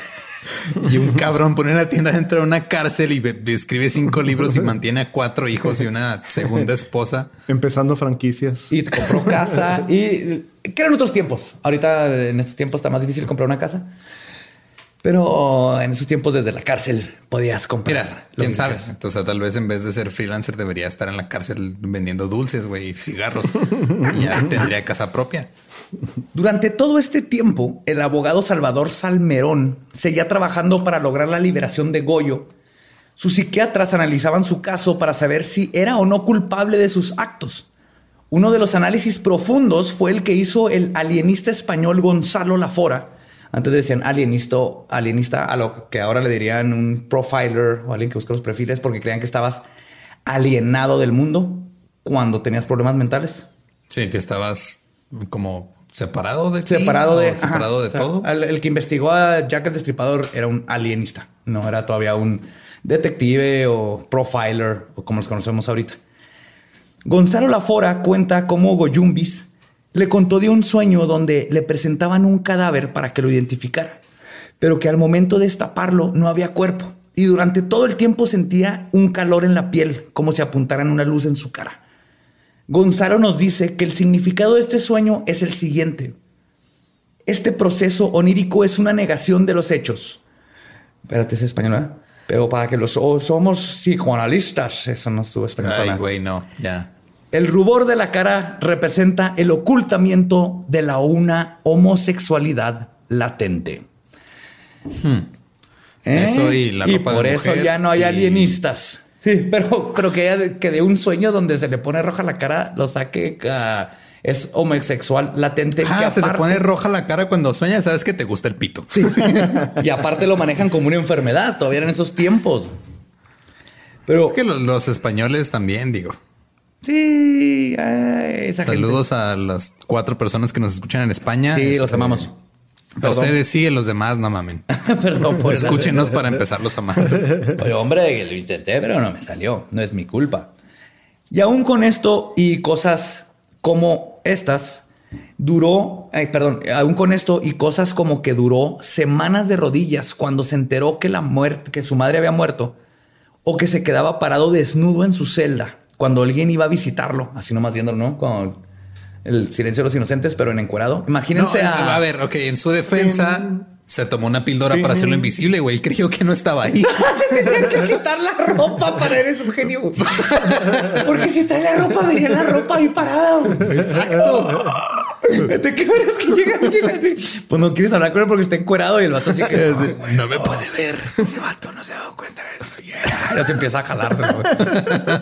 Speaker 3: y un cabrón pone una tienda dentro de una cárcel y escribe cinco libros y mantiene a cuatro hijos y una segunda esposa.
Speaker 2: Empezando franquicias.
Speaker 1: Y compró casa. y que eran otros tiempos. Ahorita en estos tiempos está más difícil comprar una casa. Pero en esos tiempos desde la cárcel podías comprar.
Speaker 3: quién sabe. Entonces, tal vez en vez de ser freelancer debería estar en la cárcel vendiendo dulces, güey, y cigarros. y ya tendría casa propia.
Speaker 1: Durante todo este tiempo, el abogado Salvador Salmerón seguía trabajando para lograr la liberación de Goyo. Sus psiquiatras analizaban su caso para saber si era o no culpable de sus actos. Uno de los análisis profundos fue el que hizo el alienista español Gonzalo Lafora, antes decían alienista, alienista a lo que ahora le dirían un profiler o alguien que busca los perfiles porque creían que estabas alienado del mundo cuando tenías problemas mentales.
Speaker 3: Sí, que estabas como separado de
Speaker 1: separado de
Speaker 3: separado de todo.
Speaker 1: El, que investigó a Jack el Destripador era un alienista, no era todavía un detective o profiler o como los conocemos ahorita. Gonzalo Lafora cuenta cómo Goyumbis le contó de un sueño donde le presentaban un cadáver para que lo identificara, pero que al momento de destaparlo no había cuerpo y durante todo el tiempo sentía un calor en la piel, como si apuntaran una luz en su cara. Gonzalo nos dice que el significado de este sueño es el siguiente. Este proceso onírico es una negación de los hechos. Espérate, es español, Pero para que los somos psicoanalistas, eso no estuvo español.
Speaker 3: Ay, güey, no, ya.
Speaker 1: El rubor de la cara representa el ocultamiento de la una homosexualidad latente.
Speaker 3: Hmm. ¿Eh? Eso y la ropa
Speaker 1: por eso ya no hay alienistas. Sí, pero, pero que, que, de un sueño donde se le pone roja la cara lo saque es homosexual latente.
Speaker 3: Ah, se te pone roja la cara cuando sueñas, sabes que te gusta el pito.
Speaker 1: Sí, sí. y aparte lo manejan como una enfermedad todavía en esos tiempos.
Speaker 3: Pero es que los españoles también, digo.
Speaker 1: Sí,
Speaker 3: Saludos a las cuatro personas que nos escuchan en España.
Speaker 1: Sí, los este, amamos.
Speaker 3: A ustedes sí, a los demás no mamen.
Speaker 1: Perdón por
Speaker 3: Escúchenos para empezarlos a amar.
Speaker 1: Oye, hombre, lo intenté, pero no me salió. No es mi culpa. Y aún con esto y cosas como estas, duró, perdón, aún con esto y cosas como que duró semanas de rodillas cuando se enteró que la muerte, que su madre había muerto, o que se quedaba parado desnudo en su celda cuando alguien iba a visitarlo, así nomás viéndolo, ¿no? Con el silencio de los inocentes, pero en encuerado. Imagínense a...
Speaker 3: a... ver, ok, en su defensa se tomó una píldora para hacerlo invisible, güey. Creyó que no estaba ahí.
Speaker 1: se tenía que quitar la ropa para eres un genio. Porque si trae la ropa, vería la ropa ahí parada.
Speaker 3: Exacto.
Speaker 1: ¿De qué es que llega alguien así? Pues no quieres hablar con él porque está encuerado y el vato así que
Speaker 3: no me puede ver.
Speaker 1: Ese vato no se ha dado cuenta de esto. Ya se empieza a jalarse.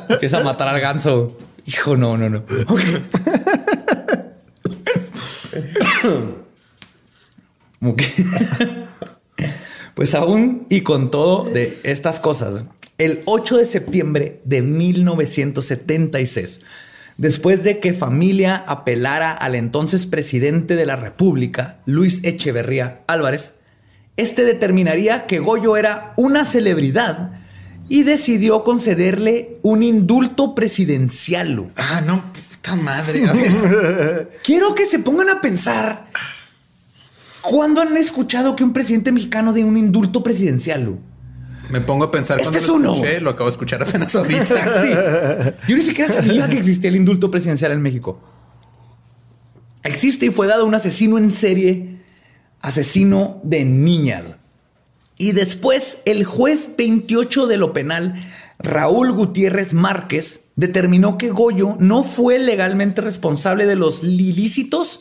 Speaker 1: empieza a matar al ganso. Hijo, no, no, no. pues aún y con todo de estas cosas, el 8 de septiembre de 1976, después de que familia apelara al entonces presidente de la República, Luis Echeverría Álvarez, este determinaría que Goyo era una celebridad y decidió concederle un indulto presidencial.
Speaker 3: Ah, no, puta madre.
Speaker 1: Quiero que se pongan a pensar ¿Cuándo han escuchado que un presidente mexicano dé un indulto presidencial?
Speaker 3: Me pongo a pensar
Speaker 1: este es uno.
Speaker 3: lo acabo de escuchar apenas ahorita.
Speaker 1: Yo ni siquiera sabía que existía el indulto presidencial en México. Existe y fue dado un asesino en serie, asesino de niñas. Y después el juez 28 de lo penal, Raúl Gutiérrez Márquez, determinó que Goyo no fue legalmente responsable de los ilícitos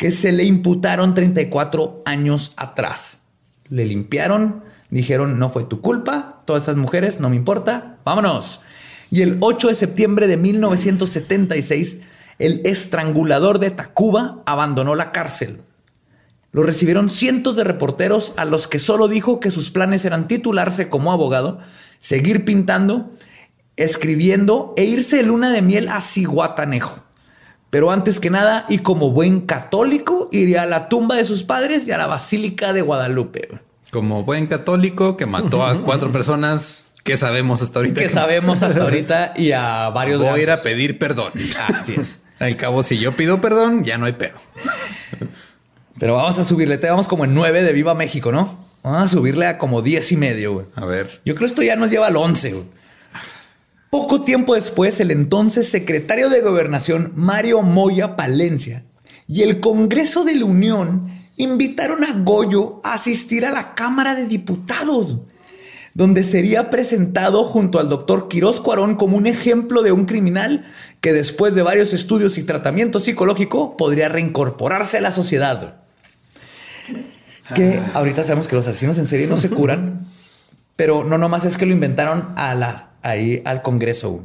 Speaker 1: que se le imputaron 34 años atrás. Le limpiaron, dijeron, no fue tu culpa, todas esas mujeres, no me importa, vámonos. Y el 8 de septiembre de 1976, el estrangulador de Tacuba abandonó la cárcel. Lo recibieron cientos de reporteros a los que solo dijo que sus planes eran titularse como abogado, seguir pintando, escribiendo e irse de luna de miel a Ciguatanejo. Pero antes que nada, y como buen católico, iría a la tumba de sus padres y a la Basílica de Guadalupe.
Speaker 3: Como buen católico que mató a cuatro personas que sabemos hasta ahorita.
Speaker 1: Que, sabemos hasta ahorita y a varios.
Speaker 3: Voy a ir a pedir perdón. Así es. Al cabo, si yo pido perdón, ya no hay pedo.
Speaker 1: Pero vamos a subirle, te vamos como en nueve de Viva México, ¿no? Vamos a subirle a como diez y medio, güey.
Speaker 3: A ver.
Speaker 1: Yo creo que esto ya nos lleva al once, güey. Poco tiempo después, el entonces secretario de Gobernación, Mario Moya Palencia, y el Congreso de la Unión invitaron a Goyo a asistir a la Cámara de Diputados, donde sería presentado junto al doctor Quirós Cuarón como un ejemplo de un criminal que después de varios estudios y tratamiento psicológico podría reincorporarse a la sociedad. Que ahorita sabemos que los asesinos en serie no se curan, pero no nomás es que lo inventaron a la ahí al Congreso.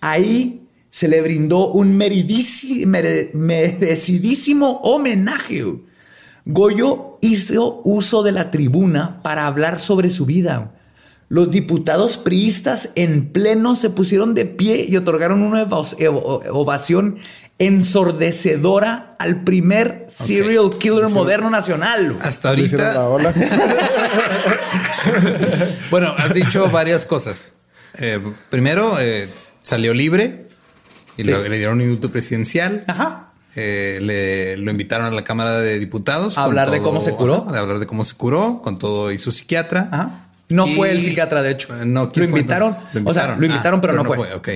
Speaker 1: Ahí se le brindó un merecidísimo homenaje. Goyo hizo uso de la tribuna para hablar sobre su vida. Los diputados priistas en pleno se pusieron de pie y otorgaron una ovación ensordecedora al primer serial killer moderno nacional.
Speaker 3: Hasta ahorita. bueno, has dicho varias cosas. Eh, primero, eh, salió libre y le dieron un indulto presidencial.
Speaker 1: Ajá.
Speaker 3: Eh, le, lo invitaron a la Cámara de Diputados.
Speaker 1: A hablar de cómo se curó.
Speaker 3: De hablar de cómo se curó con todo y su psiquiatra.
Speaker 1: Ajá. No fue el psiquiatra, de hecho.
Speaker 3: No,
Speaker 1: lo invitaron, O sea, lo invitaron, ah, pero, no, fue.
Speaker 3: Ok.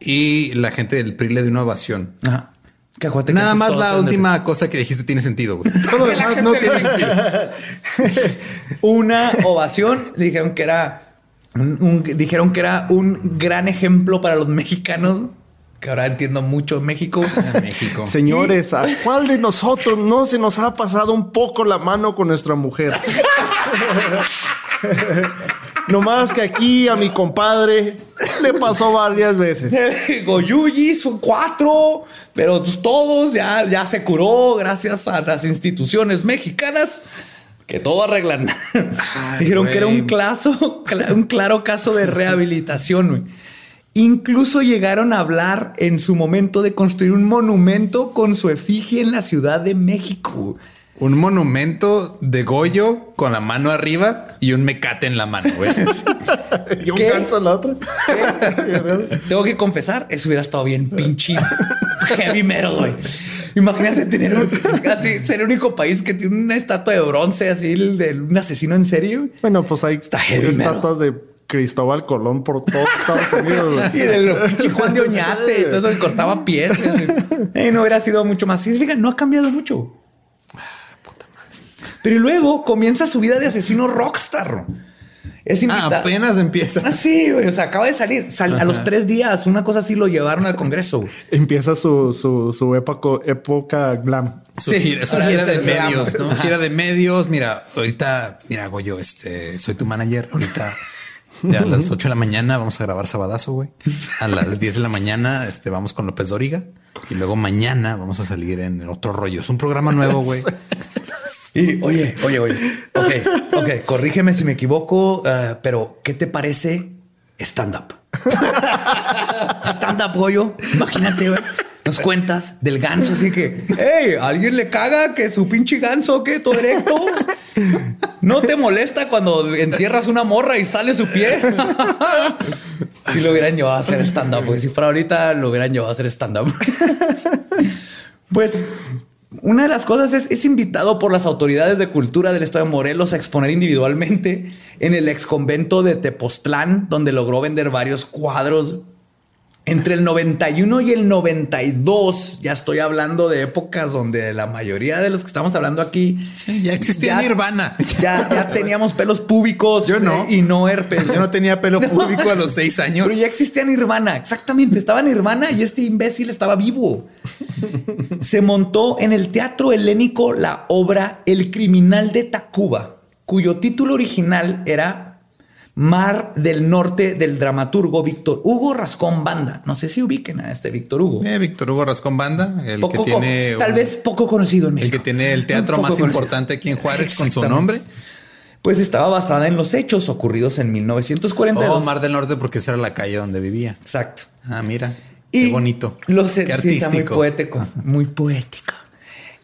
Speaker 3: Y la gente del PRI le dio una ovación.
Speaker 1: Ajá.
Speaker 3: Nada más la última cosa que dijiste tiene sentido. Todo lo demás no tiene sentido.
Speaker 1: una ovación. Dijeron que era dijeron que era un gran ejemplo para los mexicanos. Que ahora entiendo mucho México.
Speaker 3: México.
Speaker 2: Señores, ¿a cuál de nosotros no se nos ha pasado un poco la mano con nuestra mujer? No más que aquí a mi compadre le pasó varias veces.
Speaker 1: Goyuyi son cuatro, pero pues todos ya, ya se curó gracias a las instituciones mexicanas que todo arreglan. Dijeron que era un, caso, un claro caso de rehabilitación. Incluso llegaron a hablar en su momento de construir un monumento con su efigie en la Ciudad de México.
Speaker 3: Un monumento de Goyo con la mano arriba y un mecate en la mano,
Speaker 2: y un ganso en la otra.
Speaker 1: Tengo que confesar, eso hubiera estado bien pinche heavy metal, güey. Imagínate tener un, así, ser el único país que tiene una estatua de bronce así de un asesino en serio.
Speaker 2: Bueno, pues hay Está estatuas de Cristóbal Colón por todos Estados Unidos.
Speaker 1: y de pinche Juan de Oñate y todo eso que cortaba pies. no hubiera sido mucho más. Sí, fíjate, no ha cambiado mucho. Pero luego comienza su vida de asesino rockstar.
Speaker 3: Es Ah, apenas empieza.
Speaker 1: Ah, sí, güey. O sea, acaba de salir. a los tres días, una cosa así lo llevaron al Congreso.
Speaker 2: Empieza su, su, su época, época glam.
Speaker 3: Su, gira, de medios, ¿no? Gira de medios. Mira, ahorita, mira, Goyo, este, soy tu manager. Ahorita ya a las 8 de la mañana vamos a grabar Sabadazo, güey. A las 10 de la mañana, este, vamos con López Dóriga. Y luego mañana vamos a salir en otro rollo. Es un programa nuevo, güey.
Speaker 1: Y oye, oye, oye. Ok, ok, corrígeme si me equivoco, eh, pero ¿qué te parece stand-up? Stand-up, pollo. Imagínate, güey. Nos cuentas del ganso, así que, hey, ¿alguien le caga que su pinche ganso, que todo directo? ¿No te molesta cuando entierras una morra y sale su pie? si lo hubieran llevado a hacer stand-up, porque si fuera ahorita lo hubieran llevado a hacer stand-up. pues una de las cosas es, es invitado por las autoridades de cultura del estado de Morelos a exponer individualmente en el ex convento de Tepoztlán, donde logró vender varios cuadros entre el 91 y el 92, ya estoy hablando de épocas donde la mayoría de los que estamos hablando aquí
Speaker 3: ya existía Nirvana.
Speaker 1: Ya, ya teníamos pelos públicos.
Speaker 3: Yo no.
Speaker 1: y no herpes.
Speaker 3: Yo no tenía pelo público a los seis años.
Speaker 1: Pero ya existía Nirvana. Exactamente. Estaba Nirvana y este imbécil estaba vivo. Se montó en el teatro helénico la obra El criminal de Tacuba, cuyo título original era Mar del Norte del dramaturgo Víctor Hugo Rascón Banda. No sé si ubiquen a este Víctor Hugo.
Speaker 3: Eh, Víctor Hugo Rascón Banda, el que tiene.
Speaker 1: Tal vez poco conocido en México.
Speaker 3: El que tiene el teatro más importante aquí en Juárez con su nombre.
Speaker 1: Pues estaba basada en los hechos ocurridos en 1942. Oh,
Speaker 3: Mar del Norte, porque esa era la calle donde vivía.
Speaker 1: Exacto.
Speaker 3: Ah, mira. qué bonito.
Speaker 1: Los, qué artístico. muy poético. Muy poético.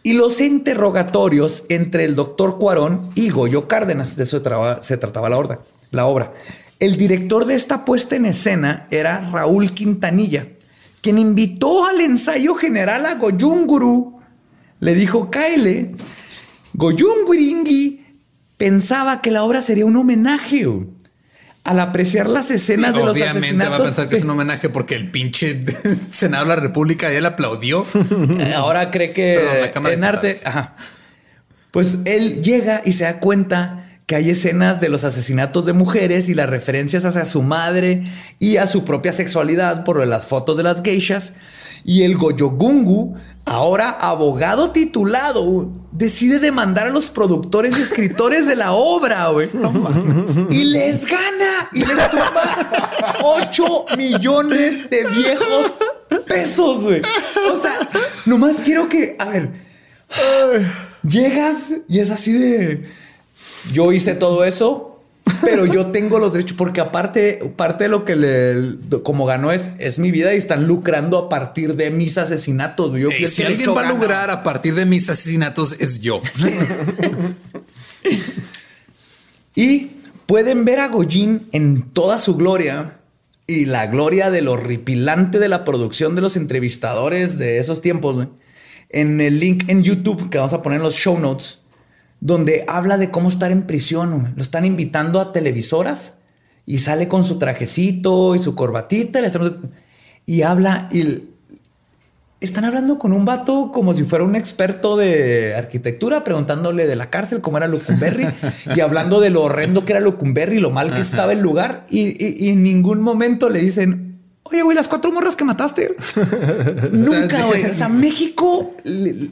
Speaker 1: Y los interrogatorios entre el doctor Cuarón y Goyo Cárdenas. De eso se trataba la obra. El director de esta puesta en escena era Raúl Quintanilla, quien invitó al ensayo general a Goyunguru. Le dijo, Kyle, Goyunguringui pensaba que la obra sería un homenaje al apreciar las escenas de los asesinatos. Obviamente va
Speaker 3: a pensar que es un homenaje porque el pinche Senado de la República ya le aplaudió.
Speaker 1: Ahora cree que en arte... Pues él llega y se da cuenta que hay escenas de los asesinatos de mujeres y las referencias hacia su madre y a su propia sexualidad por las fotos de las geishas. Y el Goyogungu, ahora abogado titulado, decide demandar a los productores y escritores de la obra, güey. y les gana y les toma 8 millones de viejos pesos, güey. O sea, nomás quiero que, a ver, llegas y es así de yo hice todo eso, pero yo tengo los derechos porque aparte, parte de lo que le, como ganó es, es mi vida y están lucrando a partir de mis asesinatos.
Speaker 3: si alguien va a lograr a partir de mis asesinatos es yo.
Speaker 1: y pueden ver a Goyin en toda su gloria y la gloria de lo horripilante de la producción de los entrevistadores de esos tiempos. En el link en YouTube que vamos a poner en los show notes donde habla de cómo estar en prisión. Lo están invitando a televisoras y sale con su trajecito y su corbatita y habla y están hablando con un vato como si fuera un experto de arquitectura, preguntándole de la cárcel cómo era Lucumberry y hablando de lo horrendo que era Lucumberry y lo mal que estaba el lugar. y, en ningún momento le dicen, Oye, güey, las cuatro morras que mataste. Nunca, güey. O sea, México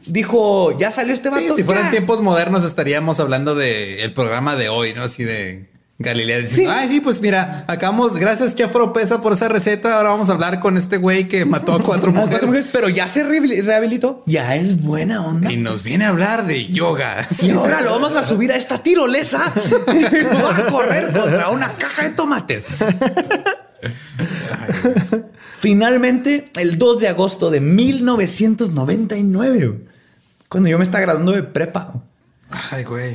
Speaker 1: dijo, ya salió este vato.
Speaker 3: si fueran tiempos modernos estaríamos hablando del programa de hoy, ¿no? Así de Galilea diciendo, ay, sí, pues mira, acabamos, gracias Chef Pesa por esa receta. Ahora vamos a hablar con este güey que mató a cuatro mujeres.
Speaker 1: Pero ya se rehabilitó, ya es buena onda.
Speaker 3: Y nos viene a hablar de yoga.
Speaker 1: Y ahora lo vamos a subir a esta tirolesa y va a correr contra una caja de tomates. Finalmente, el 2 de agosto de 1999, cuando yo me estaba graduando de prepa.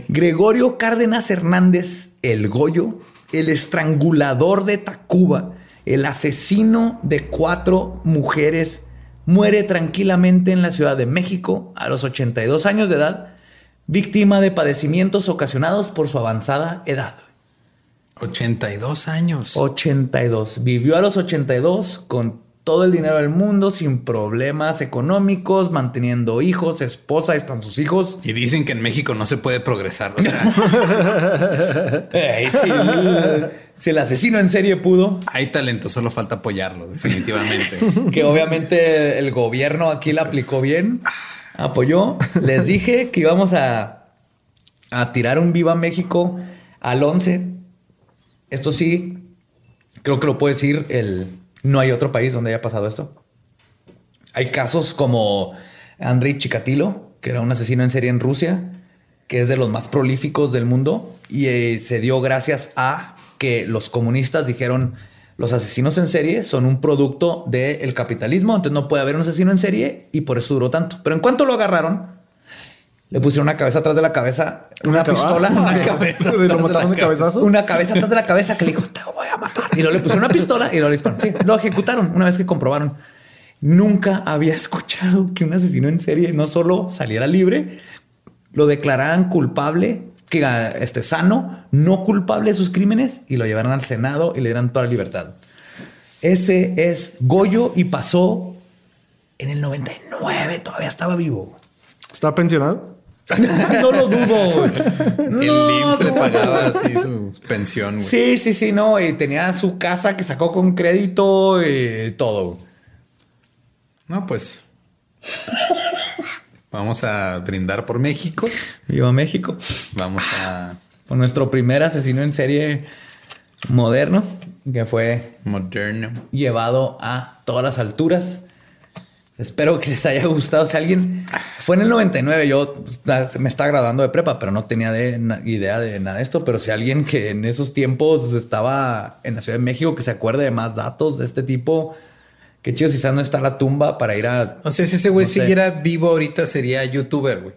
Speaker 1: Gregorio Cárdenas Hernández, el Goyo, el estrangulador de Tacuba, el asesino de cuatro mujeres, muere tranquilamente en la Ciudad de México a los 82 años de edad, víctima de padecimientos ocasionados por su avanzada edad.
Speaker 3: 82 años.
Speaker 1: 82. Vivió a los 82 con todo el dinero del mundo, sin problemas económicos, manteniendo hijos, esposa, están sus hijos.
Speaker 3: Y dicen que en México no se puede progresar.
Speaker 1: si, el asesino en serie pudo.
Speaker 3: Hay talento, solo falta apoyarlo, definitivamente.
Speaker 1: que obviamente el gobierno aquí la aplicó bien, apoyó. Les dije que íbamos a, a tirar un Viva México al 11 esto sí, creo que lo puede decir el... No hay otro país donde haya pasado esto. Hay casos como Andrei Chikatilo, que era un asesino en serie en Rusia, que es de los más prolíficos del mundo y eh, se dio gracias a que los comunistas dijeron los asesinos en serie son un producto del capitalismo, entonces no puede haber un asesino en serie y por eso duró tanto. Pero en cuanto lo agarraron, le pusieron una cabeza atrás de la cabeza, una, pistola, una cabeza, de una cabeza atrás de la cabeza que le dijo, te voy a matar. Y luego le pusieron una pistola y lo dispararon. Sí, lo ejecutaron una vez que comprobaron. Nunca había escuchado que un asesino en serie no solo saliera libre, lo declararan culpable, que esté sano, no culpable de sus crímenes y lo llevaran al Senado y le dieran toda la libertad. Ese es Goyo y pasó en el 99, todavía estaba vivo.
Speaker 2: ¿Está pensionado?
Speaker 1: no lo dudo.
Speaker 3: el IMSS le pagaba así su pensión.
Speaker 1: Sí, sí, sí, no. Y tenía su casa que sacó con crédito y todo.
Speaker 3: No, pues. Vamos a brindar por México.
Speaker 1: Viva México.
Speaker 3: Vamos a.
Speaker 1: Por nuestro primer asesino en serie moderno, que fue.
Speaker 3: Moderno.
Speaker 1: Llevado a todas las alturas. Espero que les haya gustado. Si alguien fue en el 99, yo me estaba graduando de prepa, pero no tenía idea de nada de esto. Pero si alguien que en esos tiempos estaba en la Ciudad de México, que se acuerde de más datos de este tipo, qué chido si no está la tumba para ir a.
Speaker 3: O sea, si ese güey siguiera vivo ahorita, sería youtuber, güey.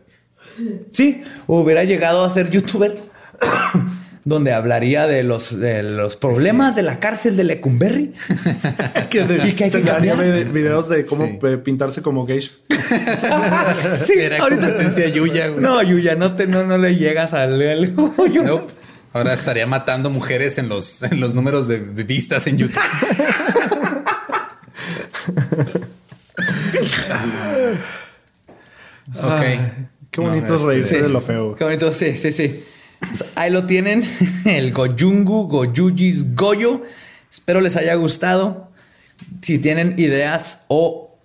Speaker 1: Sí, hubiera llegado a ser youtuber donde hablaría de los, de los problemas de la cárcel de Lecumberri.
Speaker 2: que de, y que hay que cambiar. videos de cómo pintarse como geisha.
Speaker 3: sí, Era ahorita competencia Yuya.
Speaker 1: Güey. No, Yuya, no, te, no, no le llegas al... al
Speaker 3: nope. Ahora estaría matando mujeres en los, en los números de, vistas en YouTube. ok.
Speaker 2: Qué bonito no, reírse de lo feo.
Speaker 1: Qué bonito, sí, sí, sí. Ahí lo tienen, el Goyungu, Goyujis, Goyo. Espero les haya gustado. Si tienen ideas o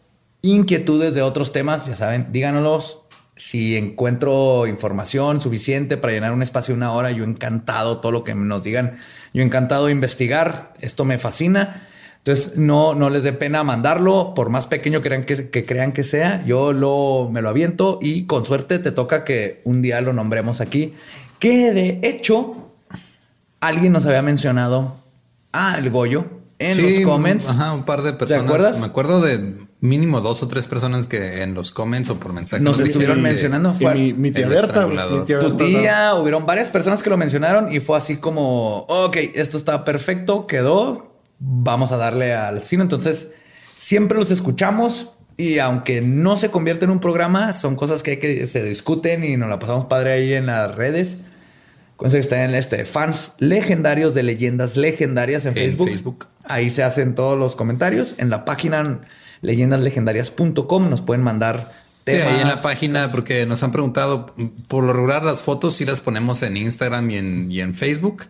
Speaker 1: inquietudes de otros temas, ya saben, díganos. Si encuentro información suficiente para llenar un espacio de una hora, yo encantado todo lo que nos digan. Yo encantado de investigar. Esto me fascina. Entonces, no, no les dé pena mandarlo, por más pequeño que crean que, que, crean que sea. Yo lo, me lo aviento y con suerte te toca que un día lo nombremos aquí que de hecho alguien nos había mencionado a el Goyo en los comments.
Speaker 3: Ajá, un par de personas. ¿Te acuerdas? Me acuerdo de mínimo dos o tres personas que en los comments o por mensaje
Speaker 1: nos, estuvieron mencionando.
Speaker 2: Fue mi, tía Berta,
Speaker 1: tu tía, hubieron varias personas que lo mencionaron y fue así como, ok, esto está perfecto, quedó, vamos a darle al cine. Entonces, siempre los escuchamos y aunque no se convierte en un programa, son cosas que, hay que se discuten y nos la pasamos padre ahí en las redes. Con que están en este fans legendarios de leyendas legendarias en, Facebook. Ahí se hacen todos los comentarios. En la página leyendaslegendarias.com nos pueden mandar
Speaker 3: temas. Sí, ahí en la página, porque nos han preguntado, por lo regular las fotos sí las ponemos en Instagram y en, y en Facebook.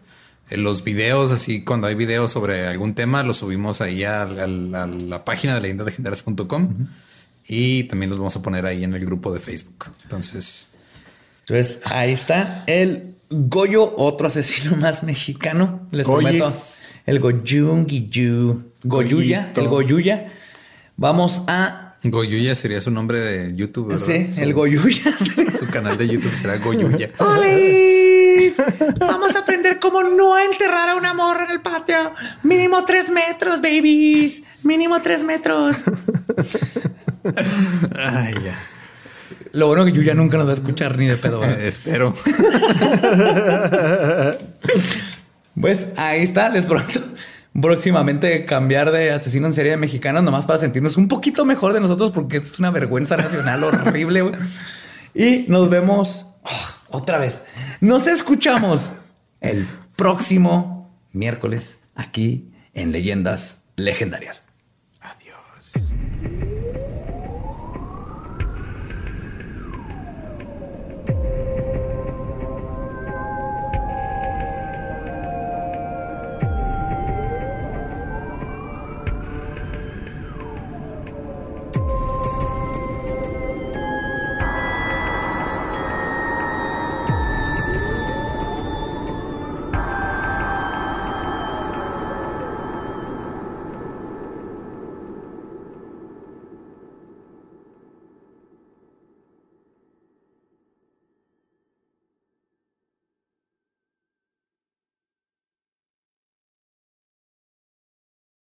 Speaker 3: En los videos, así cuando hay videos sobre algún tema, los subimos ahí a, la página de leyendaslegendarias.com y también los vamos a poner ahí en el grupo de Facebook. Entonces...
Speaker 1: Entonces ahí está el Goyo, otro asesino más mexicano. Les prometo. El Goyungiyu. Goyuya. El Goyuya. Vamos a.
Speaker 3: Goyuya sería su nombre de YouTube. ¿verdad?
Speaker 1: Sí, el Goyuya.
Speaker 3: Su canal de YouTube será Goyuya.
Speaker 1: Vamos a aprender cómo no enterrar a una morra en el patio. Mínimo tres metros, babies. Mínimo tres metros.
Speaker 3: Ay, ya.
Speaker 1: Lo bueno que Yuya nunca nos va a escuchar ni de pedo.
Speaker 3: espero.
Speaker 1: pues ahí está, les pronto. Próximamente cambiar de asesino en serie de mexicanos nomás para sentirnos un poquito mejor de nosotros porque es una vergüenza nacional horrible. Y nos vemos oh, otra vez. Nos escuchamos el próximo miércoles aquí en Leyendas Legendarias.